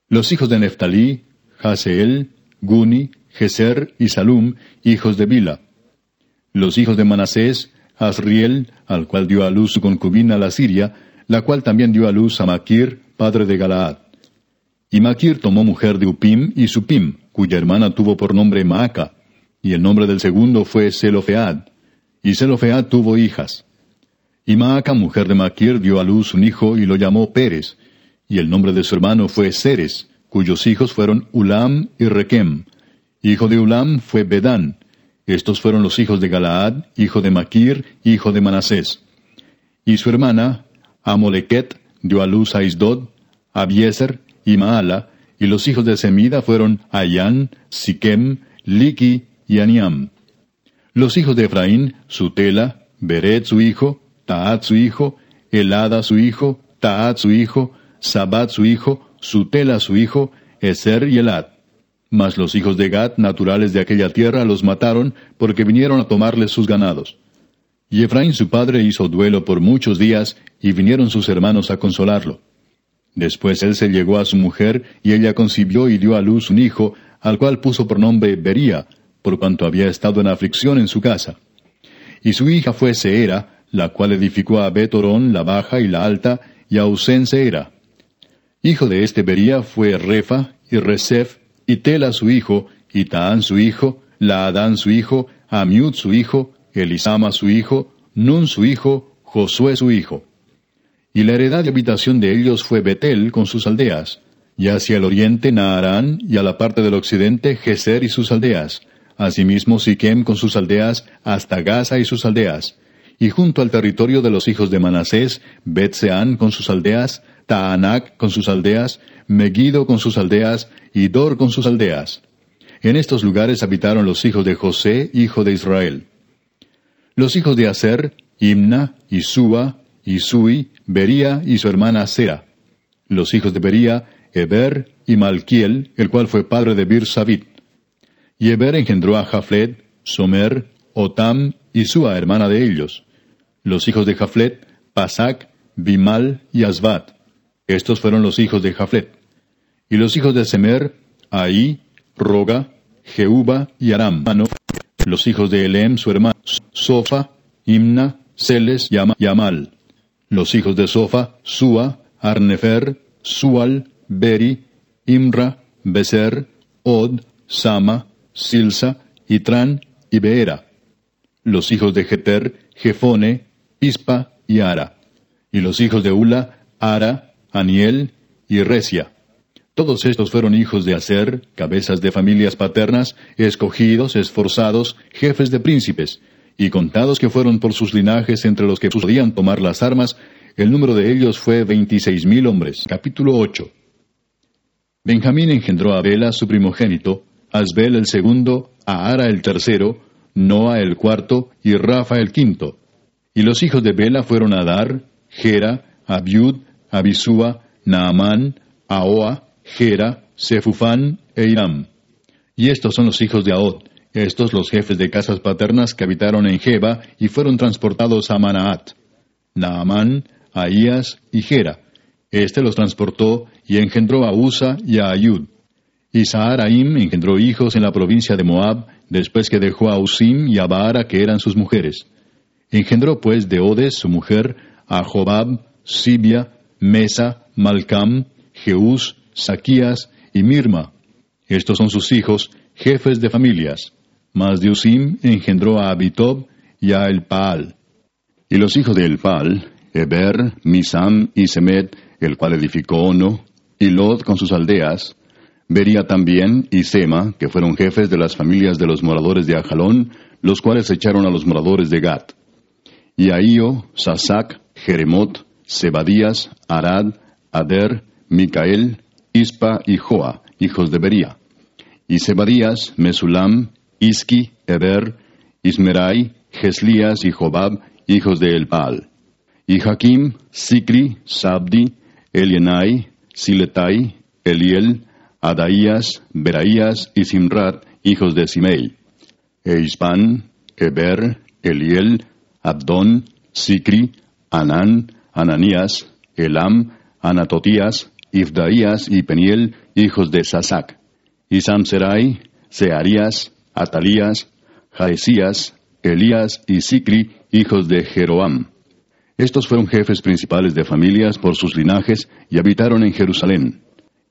Los hijos de Neftalí, Haseel, Guni, Geser y Salum, hijos de Bila. Los hijos de Manasés, Asriel, al cual dio a luz su concubina la Siria, la cual también dio a luz a Maquir, padre de Galaad. Y Maquir tomó mujer de Upim y Supim, cuya hermana tuvo por nombre Maaca, y el nombre del segundo fue Zelofead. Y Zelofead tuvo hijas. Y Maaca, mujer de Maquir, dio a luz un hijo y lo llamó Pérez, y el nombre de su hermano fue Ceres, cuyos hijos fueron Ulam y Requem. Hijo de Ulam fue Bedán. Estos fueron los hijos de Galaad, hijo de Maquir, hijo de Manasés. Y su hermana, Amoleket, dio a luz a Isdod, Abiezer y y los hijos de Semida fueron Ayán, Siquem, Liki y Aniam. Los hijos de Efraín, Sutela, Beret su hijo, Taat su hijo, Elada su hijo, Taat su hijo, Sabat su hijo, Sutela su hijo, Eser y Elad. Mas los hijos de Gad, naturales de aquella tierra, los mataron, porque vinieron a tomarles sus ganados. Y Efraín su padre hizo duelo por muchos días, y vinieron sus hermanos a consolarlo. Después él se llegó a su mujer, y ella concibió y dio a luz un hijo, al cual puso por nombre Bería, por cuanto había estado en aflicción en su casa. Y su hija fue Seera, la cual edificó a Betorón la baja y la alta, y a Usén Seera. Hijo de este Bería fue Refa, y Resef, y Tela su hijo, y Taán su hijo, Laadán su hijo, Amiud su hijo, Elisama su hijo, Nun su hijo, Josué su hijo. Y la heredad de habitación de ellos fue Betel con sus aldeas, y hacia el oriente Naarán, y a la parte del occidente Geser y sus aldeas, Asimismo Siquem con sus aldeas hasta Gaza y sus aldeas. Y junto al territorio de los hijos de Manasés, Betseán con sus aldeas, Taanac con sus aldeas, Megiddo con sus aldeas, y Dor con sus aldeas. En estos lugares habitaron los hijos de José, hijo de Israel. Los hijos de Aser, Imna, Isúa, Isui, Bería y su hermana Sera. Los hijos de Bería, Eber y Malquiel, el cual fue padre de Bir Sabit. Y Eber engendró a Jaflet, Somer, Otam y Sua, hermana de ellos. Los hijos de Jaflet, Pasac, Bimal y Asbat. Estos fueron los hijos de Jaflet. Y los hijos de Semer, Ahí, Roga, Jehuba y Aram. Los hijos de Elem, su hermano, Sofa, Imna, Celes y Amal. Los hijos de Sofa, Sua, Arnefer, Sual, Beri, Imra, Beser, Od, Sama, Silsa, Itran y Beera. Los hijos de Jeter, Jefone, Pispa y Ara. Y los hijos de Ula, Ara, Aniel y Resia. Todos estos fueron hijos de Aser, cabezas de familias paternas, escogidos, esforzados, jefes de príncipes, y contados que fueron por sus linajes entre los que podían tomar las armas, el número de ellos fue veintiséis mil hombres. Capítulo 8. Benjamín engendró a Bela, su primogénito, Asbel el segundo, Ahara el tercero, Noa el cuarto y Rafa el quinto. Y los hijos de Bela fueron Adar, Gera, Abiud, Abisúa, Naamán, Ahoa, Gera, Sefufán e Iram. Y estos son los hijos de Ahod, estos los jefes de casas paternas que habitaron en Jeba y fueron transportados a Manaat. Naamán, Ahías y Gera. Este los transportó y engendró a Usa y a Ayud. Y Saharaim engendró hijos en la provincia de Moab, después que dejó a Usim y a Baara, que eran sus mujeres. Engendró pues de Odes, su mujer, a Jobab, Sibia, Mesa, Malcam, Jeús, Saquías y Mirma. Estos son sus hijos, jefes de familias. Mas de Usim engendró a Abitob y a Elpaal. Y los hijos de Elpaal, Eber, Misam y Semet, el cual edificó Ono, y Lod con sus aldeas, Vería también y Sema, que fueron jefes de las familias de los moradores de Ajalón, los cuales echaron a los moradores de Gat. Y Ahío, Sasac, Jeremot, Sebadías, Arad, Ader, Micael, Ispa y Joa, hijos de Bería. Y Sebadías, Mesulam, Iski, Eber, Ismerai, Geslías y Jobab, hijos de Elpaal. Y Jaquim, Sicri, Sabdi, Elienai, Siletai, Eliel, Adaías, Beraías y Simrat, hijos de Simei. Eispan, Eber, Eliel, Abdón, Sicri, Anán, Ananías, Elam, Anatotías, Ifdaías y Peniel, hijos de Sasac. Y Samserai, Searías, Atalías, Jaesías, Elías y Sicri, hijos de Jeroam. Estos fueron jefes principales de familias por sus linajes y habitaron en Jerusalén.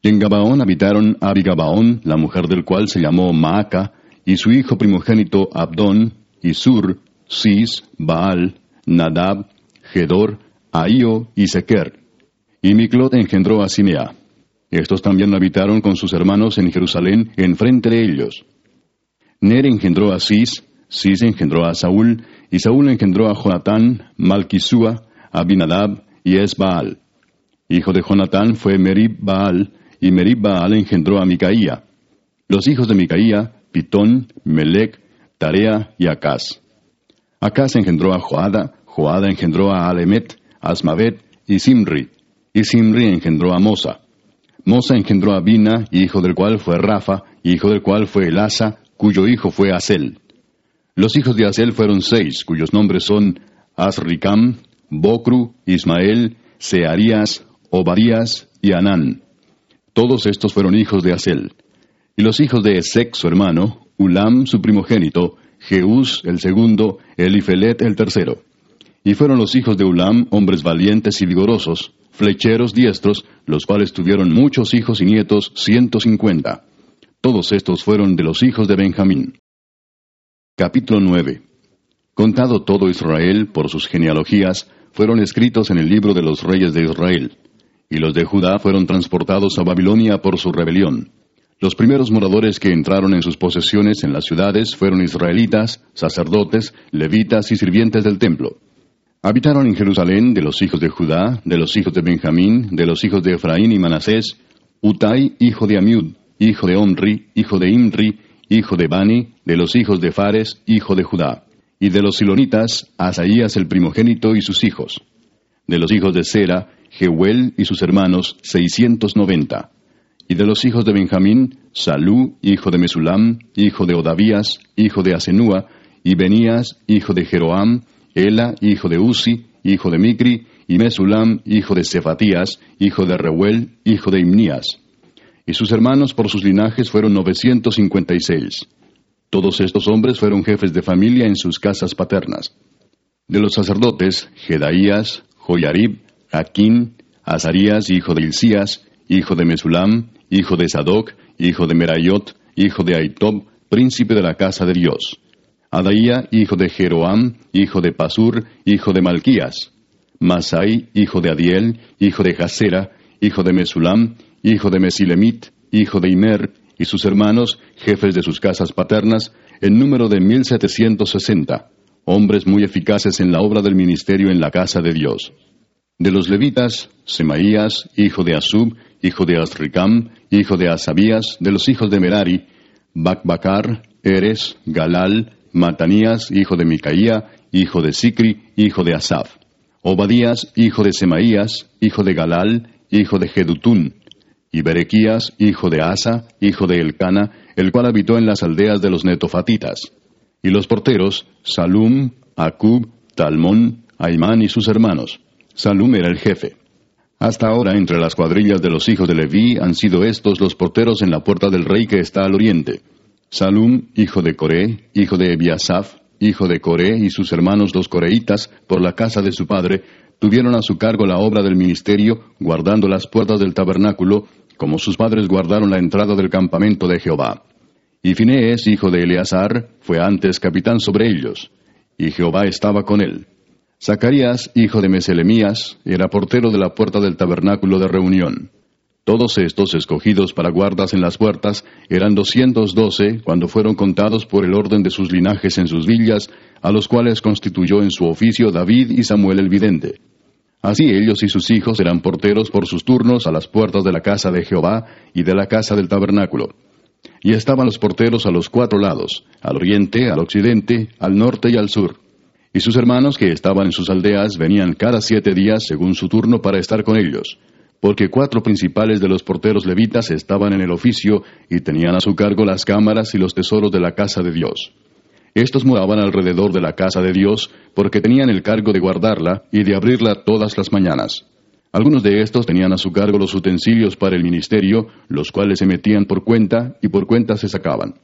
Y en Gabaón habitaron Abigabaón, la mujer del cual se llamó Maaca, y su hijo primogénito Abdón, y Sur, Cis, Baal, Nadab, Gedor, Ahío y Sequer. Y Miclot engendró a Simea. Estos también habitaron con sus hermanos en Jerusalén, enfrente de ellos. Ner engendró a Cis, Cis engendró a Saúl, y Saúl engendró a Jonatán, Malquisúa, Abinadab y Esbaal. Hijo de Jonatán fue Merib Baal, y Merib Baal engendró a Micaía. Los hijos de Micaía, Pitón, Melec, Tarea y Acaz. Acaz engendró a Joada, Joada engendró a Alemet, Asmavet y Simri, y Simri engendró a Mosa. Mosa engendró a Bina, hijo del cual fue Rafa, hijo del cual fue Elasa, cuyo hijo fue Asel. Los hijos de Asel fueron seis, cuyos nombres son Asricam, Bocru, Ismael, Searías, Obadías y Anán. Todos estos fueron hijos de Asel. Y los hijos de Esec, su hermano, Ulam, su primogénito, Jeús, el segundo, Elifelet, el tercero. Y fueron los hijos de Ulam hombres valientes y vigorosos, flecheros diestros, los cuales tuvieron muchos hijos y nietos, ciento cincuenta. Todos estos fueron de los hijos de Benjamín. Capítulo 9. Contado todo Israel por sus genealogías, fueron escritos en el libro de los reyes de Israel. Y los de Judá fueron transportados a Babilonia por su rebelión. Los primeros moradores que entraron en sus posesiones en las ciudades fueron israelitas, sacerdotes, levitas y sirvientes del templo. Habitaron en Jerusalén de los hijos de Judá, de los hijos de Benjamín, de los hijos de Efraín y Manasés, Utai, hijo de Amiud, hijo de Onri, hijo de Imri, hijo de Bani, de los hijos de Fares, hijo de Judá, y de los silonitas, Asaías el primogénito y sus hijos. De los hijos de Sera, Jehuel y sus hermanos, seiscientos noventa. Y de los hijos de Benjamín, Salú, hijo de Mesulam, hijo de Odavías, hijo de Asenúa, y Benías, hijo de Jeroam, Ela, hijo de Uzi, hijo de Micri, y Mesulam, hijo de Cefatías, hijo de Reuel, hijo de Imnías y sus hermanos por sus linajes fueron novecientos cincuenta y seis. Todos estos hombres fueron jefes de familia en sus casas paternas. De los sacerdotes, Jedaías, Joyarib, Jaquín, Azarías, hijo de Hilcías, hijo de Mesulam, hijo de Sadoc, hijo de Merayot, hijo de Aitob, príncipe de la casa de Dios. Adaía, hijo de Jeroam, hijo de Pasur, hijo de Malquías. Masai, hijo de Adiel, hijo de Jasera, hijo de Mesulam, hijo de Mesilemit, hijo de Imer, y sus hermanos, jefes de sus casas paternas, en número de mil setecientos sesenta, hombres muy eficaces en la obra del ministerio en la casa de Dios. De los levitas, Semaías, hijo de Asub, hijo de Asricam, hijo de Asabías, de los hijos de Merari, Bacbacar, Eres, Galal, Matanías, hijo de Micaía, hijo de Sicri, hijo de Asaf. Obadías, hijo de Semaías, hijo de Galal, hijo de Jedutún. Y Berequías, hijo de Asa, hijo de Elcana, el cual habitó en las aldeas de los netofatitas. Y los porteros, Salum, Acub, Talmón, Aimán y sus hermanos. Salum era el jefe. Hasta ahora, entre las cuadrillas de los hijos de Leví, han sido estos los porteros en la puerta del rey que está al oriente. Salum, hijo de Coré, hijo de Ebiasaf, hijo de Coré, y sus hermanos los coreitas, por la casa de su padre, tuvieron a su cargo la obra del ministerio, guardando las puertas del tabernáculo, como sus padres guardaron la entrada del campamento de Jehová. Y Finees, hijo de Eleazar, fue antes capitán sobre ellos, y Jehová estaba con él. Zacarías, hijo de Meselemías, era portero de la puerta del tabernáculo de reunión. Todos estos escogidos para guardas en las puertas eran doscientos doce cuando fueron contados por el orden de sus linajes en sus villas, a los cuales constituyó en su oficio David y Samuel el vidente. Así ellos y sus hijos eran porteros por sus turnos a las puertas de la casa de Jehová y de la casa del tabernáculo. Y estaban los porteros a los cuatro lados, al oriente, al occidente, al norte y al sur. Y sus hermanos que estaban en sus aldeas venían cada siete días según su turno para estar con ellos porque cuatro principales de los porteros levitas estaban en el oficio y tenían a su cargo las cámaras y los tesoros de la casa de Dios. Estos moraban alrededor de la casa de Dios porque tenían el cargo de guardarla y de abrirla todas las mañanas. Algunos de estos tenían a su cargo los utensilios para el ministerio, los cuales se metían por cuenta y por cuenta se sacaban.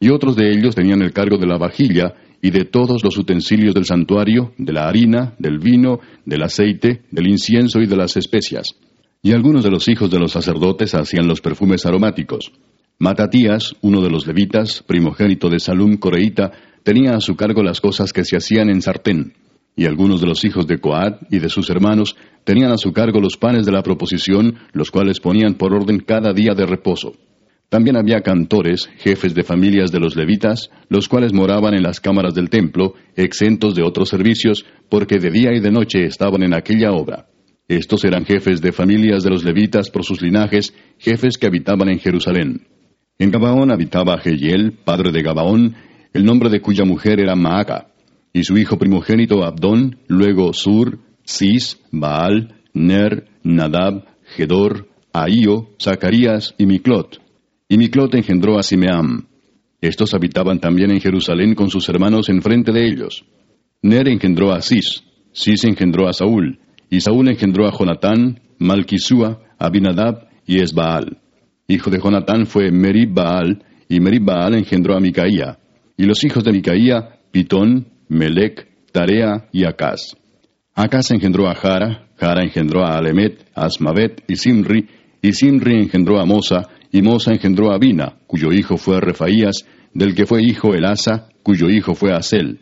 Y otros de ellos tenían el cargo de la vajilla y de todos los utensilios del santuario, de la harina, del vino, del aceite, del incienso y de las especias y algunos de los hijos de los sacerdotes hacían los perfumes aromáticos. Matatías, uno de los levitas, primogénito de Salum Coreíta, tenía a su cargo las cosas que se hacían en sartén. Y algunos de los hijos de Coat y de sus hermanos tenían a su cargo los panes de la proposición, los cuales ponían por orden cada día de reposo. También había cantores, jefes de familias de los levitas, los cuales moraban en las cámaras del templo, exentos de otros servicios, porque de día y de noche estaban en aquella obra. Estos eran jefes de familias de los levitas por sus linajes, jefes que habitaban en Jerusalén. En Gabaón habitaba Jehiel, padre de Gabaón, el nombre de cuya mujer era Maaca, y su hijo primogénito Abdón, luego Sur, Cis, Baal, Ner, Nadab, Gedor, Ahío, Zacarías y Miclot. Y Miclot engendró a Simeam. Estos habitaban también en Jerusalén con sus hermanos enfrente de ellos. Ner engendró a Cis, Cis engendró a Saúl, y Saúl engendró a Jonatán, Malquisúa, Abinadab y Esbaal. Hijo de Jonatán fue Merib Baal, y Merib Baal engendró a Micaía. Y los hijos de Micaía, Pitón, Melec, Tarea y Acaz. Acaz engendró a Jara, Jara engendró a Alemet, Asmavet y Simri, y Simri engendró a Mosa, y Mosa engendró a Abina, cuyo hijo fue Refaías, del que fue hijo Elasa, cuyo hijo fue Asel.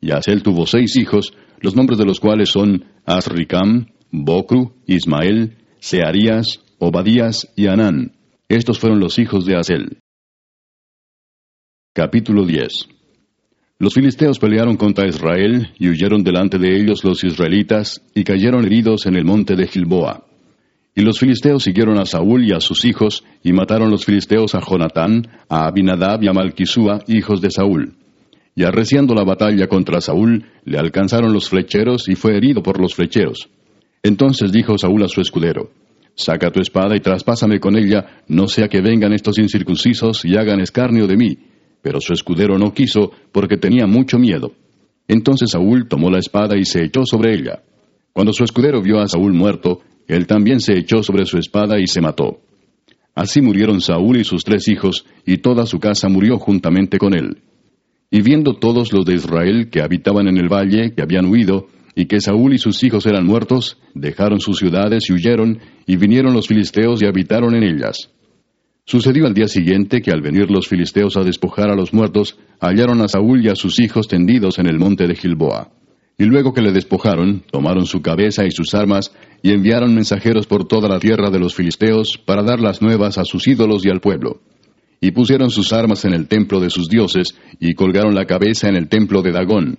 Y Asel tuvo seis hijos, los nombres de los cuales son Asricam, Bocru, Ismael, Searías, Obadías y Anán. Estos fueron los hijos de Asel. Capítulo 10 Los filisteos pelearon contra Israel y huyeron delante de ellos los israelitas y cayeron heridos en el monte de Gilboa. Y los filisteos siguieron a Saúl y a sus hijos y mataron los filisteos a Jonatán, a Abinadab y a Malquisúa, hijos de Saúl. Y arreciando la batalla contra Saúl, le alcanzaron los flecheros y fue herido por los flecheros. Entonces dijo Saúl a su escudero, Saca tu espada y traspásame con ella, no sea que vengan estos incircuncisos y hagan escarnio de mí. Pero su escudero no quiso, porque tenía mucho miedo. Entonces Saúl tomó la espada y se echó sobre ella. Cuando su escudero vio a Saúl muerto, él también se echó sobre su espada y se mató. Así murieron Saúl y sus tres hijos, y toda su casa murió juntamente con él. Y viendo todos los de Israel que habitaban en el valle, que habían huido, y que Saúl y sus hijos eran muertos, dejaron sus ciudades y huyeron, y vinieron los filisteos y habitaron en ellas. Sucedió al día siguiente que al venir los filisteos a despojar a los muertos, hallaron a Saúl y a sus hijos tendidos en el monte de Gilboa. Y luego que le despojaron, tomaron su cabeza y sus armas, y enviaron mensajeros por toda la tierra de los filisteos para dar las nuevas a sus ídolos y al pueblo y pusieron sus armas en el templo de sus dioses, y colgaron la cabeza en el templo de Dagón.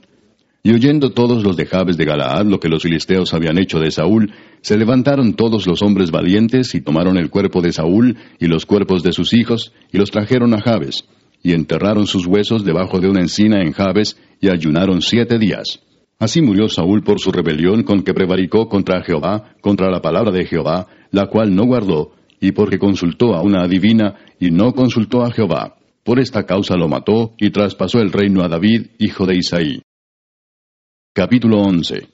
Y oyendo todos los de Jabes de Galaad lo que los filisteos habían hecho de Saúl, se levantaron todos los hombres valientes y tomaron el cuerpo de Saúl y los cuerpos de sus hijos y los trajeron a Jabes, y enterraron sus huesos debajo de una encina en Jabes, y ayunaron siete días. Así murió Saúl por su rebelión con que prevaricó contra Jehová, contra la palabra de Jehová, la cual no guardó, y porque consultó a una adivina, y no consultó a Jehová. Por esta causa lo mató, y traspasó el reino a David, hijo de Isaí. Capítulo 11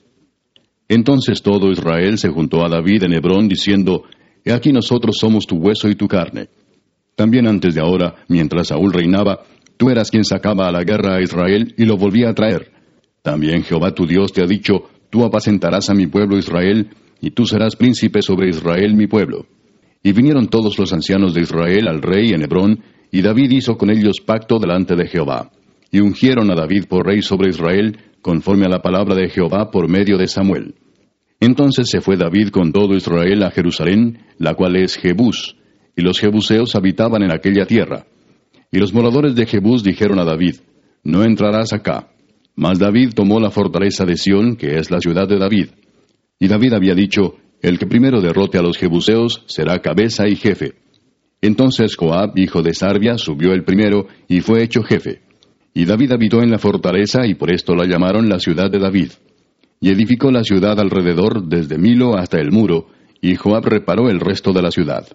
Entonces todo Israel se juntó a David en Hebrón, diciendo, He aquí nosotros somos tu hueso y tu carne. También antes de ahora, mientras Saúl reinaba, tú eras quien sacaba a la guerra a Israel y lo volvía a traer. También Jehová tu Dios te ha dicho, tú apacentarás a mi pueblo Israel, y tú serás príncipe sobre Israel mi pueblo. Y vinieron todos los ancianos de Israel al rey en Hebrón, y David hizo con ellos pacto delante de Jehová. Y ungieron a David por rey sobre Israel, conforme a la palabra de Jehová por medio de Samuel. Entonces se fue David con todo Israel a Jerusalén, la cual es Jebús, y los jebuseos habitaban en aquella tierra. Y los moradores de Jebús dijeron a David, No entrarás acá. Mas David tomó la fortaleza de Sión, que es la ciudad de David. Y David había dicho, El que primero derrote a los jebuseos será cabeza y jefe. Entonces Joab, hijo de Sarbia, subió el primero y fue hecho jefe. Y David habitó en la fortaleza y por esto la llamaron la ciudad de David. Y edificó la ciudad alrededor desde Milo hasta el muro, y Joab reparó el resto de la ciudad.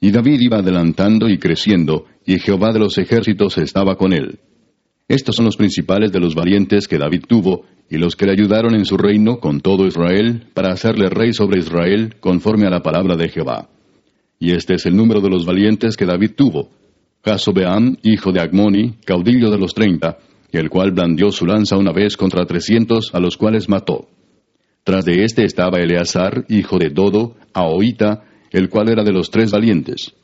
Y David iba adelantando y creciendo, y Jehová de los ejércitos estaba con él. Estos son los principales de los valientes que David tuvo, y los que le ayudaron en su reino con todo Israel, para hacerle rey sobre Israel, conforme a la palabra de Jehová. Y este es el número de los valientes que David tuvo. Jasobeam, hijo de Agmoni, caudillo de los treinta, el cual blandió su lanza una vez contra trescientos, a los cuales mató. Tras de éste estaba Eleazar, hijo de Dodo, Ahoita, el cual era de los tres valientes.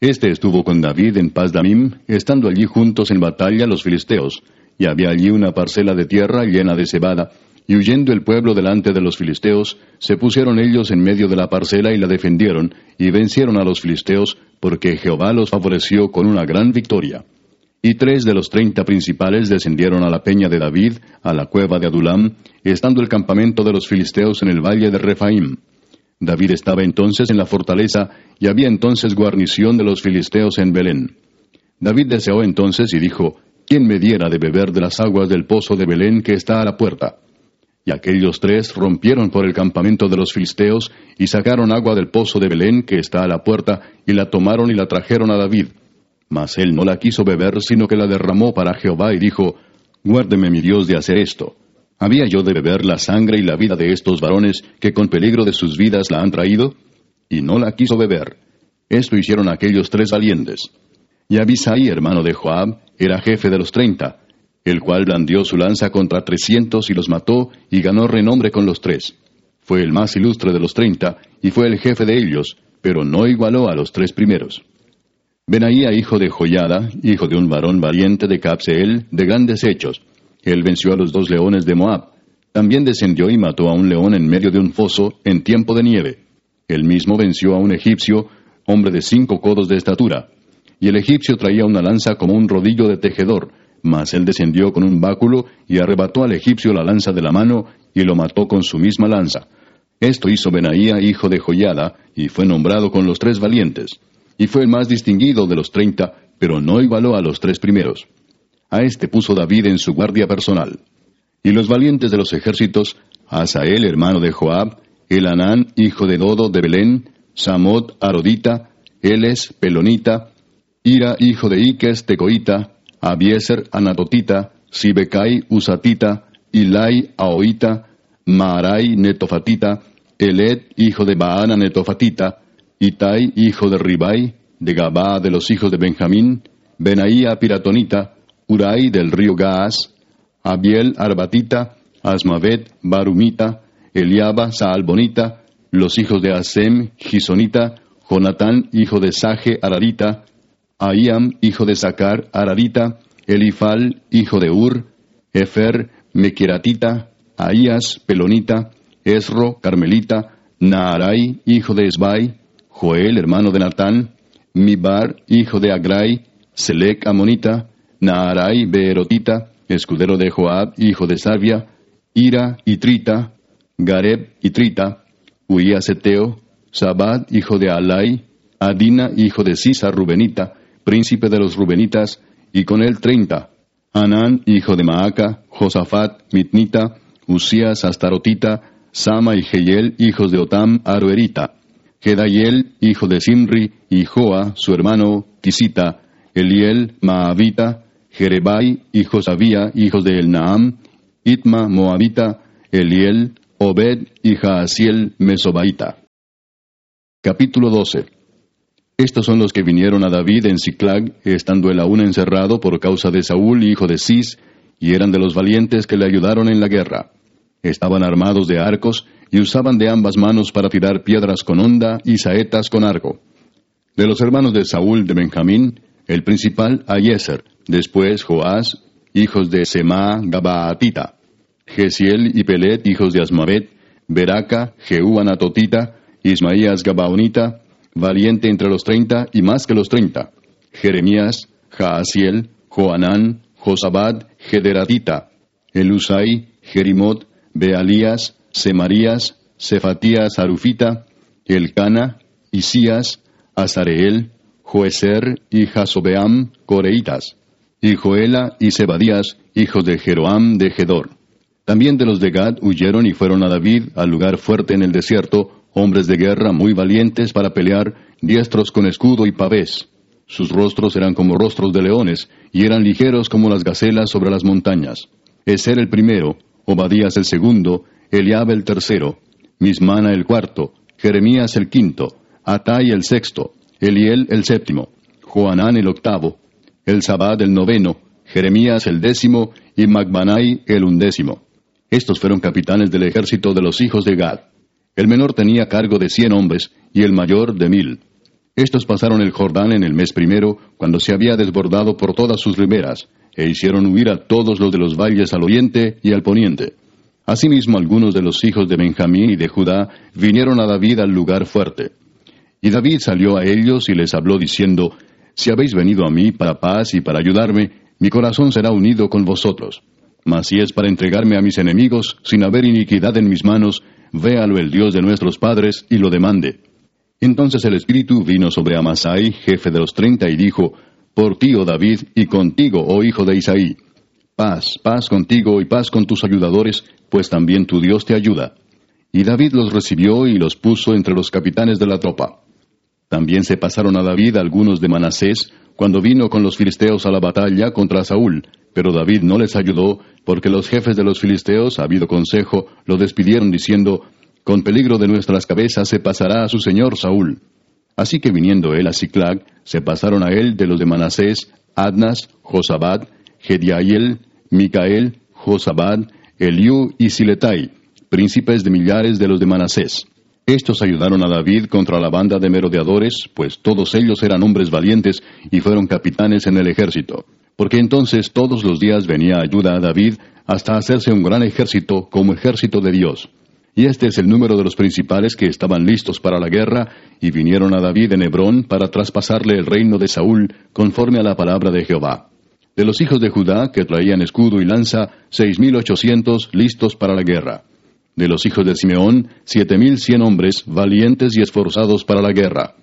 Este estuvo con David en Pazdamim, estando allí juntos en batalla los filisteos, y había allí una parcela de tierra llena de cebada, y huyendo el pueblo delante de los filisteos, se pusieron ellos en medio de la parcela y la defendieron, y vencieron a los filisteos, porque Jehová los favoreció con una gran victoria. Y tres de los treinta principales descendieron a la peña de David, a la cueva de Adulam, estando el campamento de los filisteos en el valle de Refaim. David estaba entonces en la fortaleza, y había entonces guarnición de los filisteos en Belén. David deseó entonces y dijo, ¿quién me diera de beber de las aguas del pozo de Belén que está a la puerta? Y aquellos tres rompieron por el campamento de los filisteos y sacaron agua del pozo de Belén que está a la puerta, y la tomaron y la trajeron a David. Mas él no la quiso beber, sino que la derramó para Jehová y dijo, Guárdeme mi Dios de hacer esto. ¿Había yo de beber la sangre y la vida de estos varones que con peligro de sus vidas la han traído? Y no la quiso beber. Esto hicieron aquellos tres valientes. Y Abisai, hermano de Joab, era jefe de los treinta, el cual blandió su lanza contra trescientos y los mató, y ganó renombre con los tres. Fue el más ilustre de los treinta, y fue el jefe de ellos, pero no igualó a los tres primeros. Benaía, hijo de Joyada, hijo de un varón valiente de Capseel, de grandes hechos, él venció a los dos leones de Moab. También descendió y mató a un león en medio de un foso en tiempo de nieve. Él mismo venció a un egipcio, hombre de cinco codos de estatura. Y el egipcio traía una lanza como un rodillo de tejedor, mas él descendió con un báculo y arrebató al egipcio la lanza de la mano y lo mató con su misma lanza. Esto hizo Benaía, hijo de Joyada, y fue nombrado con los tres valientes. Y fue el más distinguido de los treinta, pero no igualó a los tres primeros. A este puso David en su guardia personal. Y los valientes de los ejércitos, Asael, hermano de Joab, Elanán, hijo de Dodo de Belén, Samot, Arodita, Eles, Pelonita, Ira, hijo de Iques, Tecoita, Abieser, Anatotita, Sibecai, Usatita, Ilai, Aoita, Maarai, Netofatita, Eled, hijo de Baana, Netofatita, Itai, hijo de Ribai, de Gabá de los hijos de Benjamín, Benaía, Piratonita, Urai del río Gaas, Abiel Arbatita, Asmavet Barumita, Eliaba Saalbonita, los hijos de Asem Gisonita, Jonatán hijo de Saje Ararita, Aiam hijo de Sacar Ararita, Elifal hijo de Ur, Efer Mequiratita, Aías Pelonita, Esro Carmelita, Naarai hijo de Esbai, Joel hermano de Natán, Mibar hijo de Agrai, Selec Amonita, Naarai Beerotita, escudero de Joab, hijo de Sabia, Ira y Trita, Gareb y Trita, Uías Eteo, Sabad, hijo de Alai, Adina, hijo de Sisa Rubenita, príncipe de los Rubenitas, y con él treinta. Anán, hijo de Maaca, Josafat, Mitnita, Usías, Astarotita, Sama y Geyel, hijos de Otam, Aroerita. Gedayel, hijo de Simri, y Joa, su hermano, Tisita, Eliel, Maavita, Jerebai, hijos Abía, hijos de Elnaam, Itma, Moabita, Eliel, Obed y Jaasiel, Mesobaita. Capítulo 12 Estos son los que vinieron a David en Ciclag, estando él aún encerrado por causa de Saúl, hijo de Cis, y eran de los valientes que le ayudaron en la guerra. Estaban armados de arcos, y usaban de ambas manos para tirar piedras con honda y saetas con arco. De los hermanos de Saúl de Benjamín, el principal Ayeser, después Joás, hijos de Semá Gabaatita, Gesiel y Pelet, hijos de Asmavet, Beraca, Jehú Anatotita, Ismaías Gabaonita, valiente entre los treinta y más que los treinta, Jeremías, Jaasiel, Joanán, Josabad, Gederatita, Elusai, Jerimot, Bealías, Semarías, Cefatías Arufita, Elcana, Isías, Azareel, Joeser y Jasobeam, Coreitas, y Joela y Zebadías, hijos de Jeroam de Gedor. También de los de Gad huyeron y fueron a David al lugar fuerte en el desierto, hombres de guerra muy valientes para pelear, diestros con escudo y pavés. Sus rostros eran como rostros de leones, y eran ligeros como las gacelas sobre las montañas. Eser el primero, Obadías el segundo, Eliab el tercero, Mismana el cuarto, Jeremías el quinto, Atai el sexto, Eliel el séptimo, Joanán el octavo, el Sabad el noveno, Jeremías el décimo y Magbanai el undécimo. Estos fueron capitanes del ejército de los hijos de Gad. El menor tenía cargo de cien hombres y el mayor de mil. Estos pasaron el Jordán en el mes primero, cuando se había desbordado por todas sus riberas, e hicieron huir a todos los de los valles al oriente y al poniente. Asimismo algunos de los hijos de Benjamín y de Judá vinieron a David al lugar fuerte. Y David salió a ellos y les habló diciendo, Si habéis venido a mí para paz y para ayudarme, mi corazón será unido con vosotros. Mas si es para entregarme a mis enemigos, sin haber iniquidad en mis manos, véalo el Dios de nuestros padres y lo demande. Entonces el Espíritu vino sobre Amasai, jefe de los treinta, y dijo, Por ti, oh David, y contigo, oh hijo de Isaí. Paz, paz contigo y paz con tus ayudadores, pues también tu Dios te ayuda. Y David los recibió y los puso entre los capitanes de la tropa. También se pasaron a David algunos de Manasés, cuando vino con los filisteos a la batalla contra Saúl, pero David no les ayudó, porque los jefes de los filisteos, habido consejo, lo despidieron diciendo, Con peligro de nuestras cabezas se pasará a su señor Saúl. Así que viniendo él a Ciclag, se pasaron a él de los de Manasés, Adnas, Josabad, Gediael, Micael, Josabad, Eliú y Siletai, príncipes de millares de los de Manasés. Estos ayudaron a David contra la banda de merodeadores, pues todos ellos eran hombres valientes y fueron capitanes en el ejército. Porque entonces todos los días venía ayuda a David hasta hacerse un gran ejército como ejército de Dios. Y este es el número de los principales que estaban listos para la guerra y vinieron a David en Hebrón para traspasarle el reino de Saúl conforme a la palabra de Jehová. De los hijos de Judá, que traían escudo y lanza, seis mil ochocientos listos para la guerra. De los hijos de Simeón, siete mil cien hombres, valientes y esforzados para la guerra.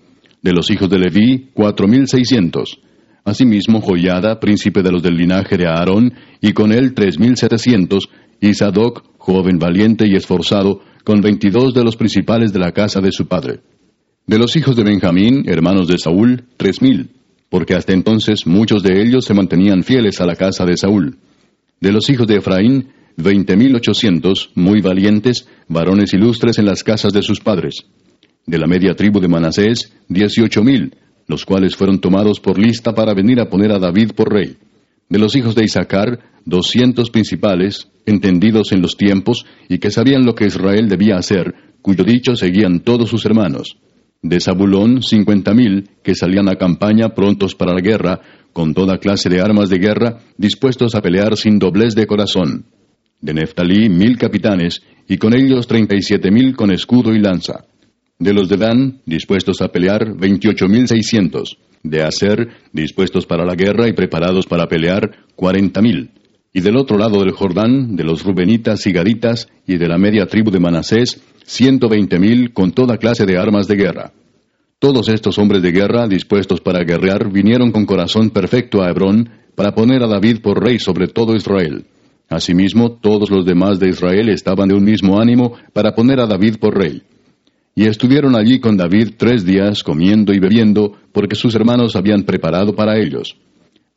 De los hijos de Leví, cuatro mil seiscientos. Asimismo, Joyada, príncipe de los del linaje de Aarón, y con él tres mil setecientos, y Sadoc, joven valiente y esforzado, con veintidós de los principales de la casa de su padre. De los hijos de Benjamín, hermanos de Saúl, tres mil porque hasta entonces muchos de ellos se mantenían fieles a la casa de Saúl. De los hijos de Efraín, veinte mil ochocientos, muy valientes, varones ilustres en las casas de sus padres. De la media tribu de Manasés, dieciocho mil, los cuales fueron tomados por lista para venir a poner a David por rey. De los hijos de Isaacar, doscientos principales, entendidos en los tiempos y que sabían lo que Israel debía hacer, cuyo dicho seguían todos sus hermanos de Zabulón cincuenta mil que salían a campaña prontos para la guerra, con toda clase de armas de guerra, dispuestos a pelear sin doblez de corazón. De Neftalí mil capitanes, y con ellos treinta y siete mil con escudo y lanza. De los de Dan, dispuestos a pelear, veintiocho mil seiscientos. De Aser, dispuestos para la guerra y preparados para pelear, cuarenta mil. Y del otro lado del Jordán, de los Rubenitas y Gaditas, y de la media tribu de Manasés, ciento veinte mil con toda clase de armas de guerra. Todos estos hombres de guerra dispuestos para guerrear vinieron con corazón perfecto a Hebrón, para poner a David por rey sobre todo Israel. Asimismo, todos los demás de Israel estaban de un mismo ánimo para poner a David por rey. Y estuvieron allí con David tres días comiendo y bebiendo, porque sus hermanos habían preparado para ellos.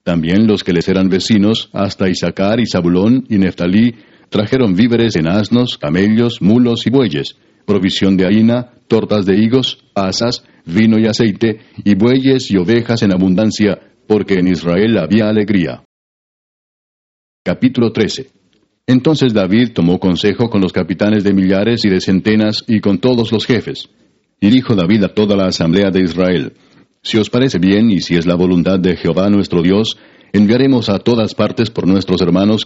También los que les eran vecinos, hasta Isaacar y Zabulón y Neftalí, trajeron víveres en asnos, camellos, mulos y bueyes, provisión de harina, tortas de higos, asas, vino y aceite, y bueyes y ovejas en abundancia, porque en Israel había alegría. Capítulo 13 Entonces David tomó consejo con los capitanes de millares y de centenas y con todos los jefes. Y dijo David a toda la asamblea de Israel, Si os parece bien y si es la voluntad de Jehová nuestro Dios, enviaremos a todas partes por nuestros hermanos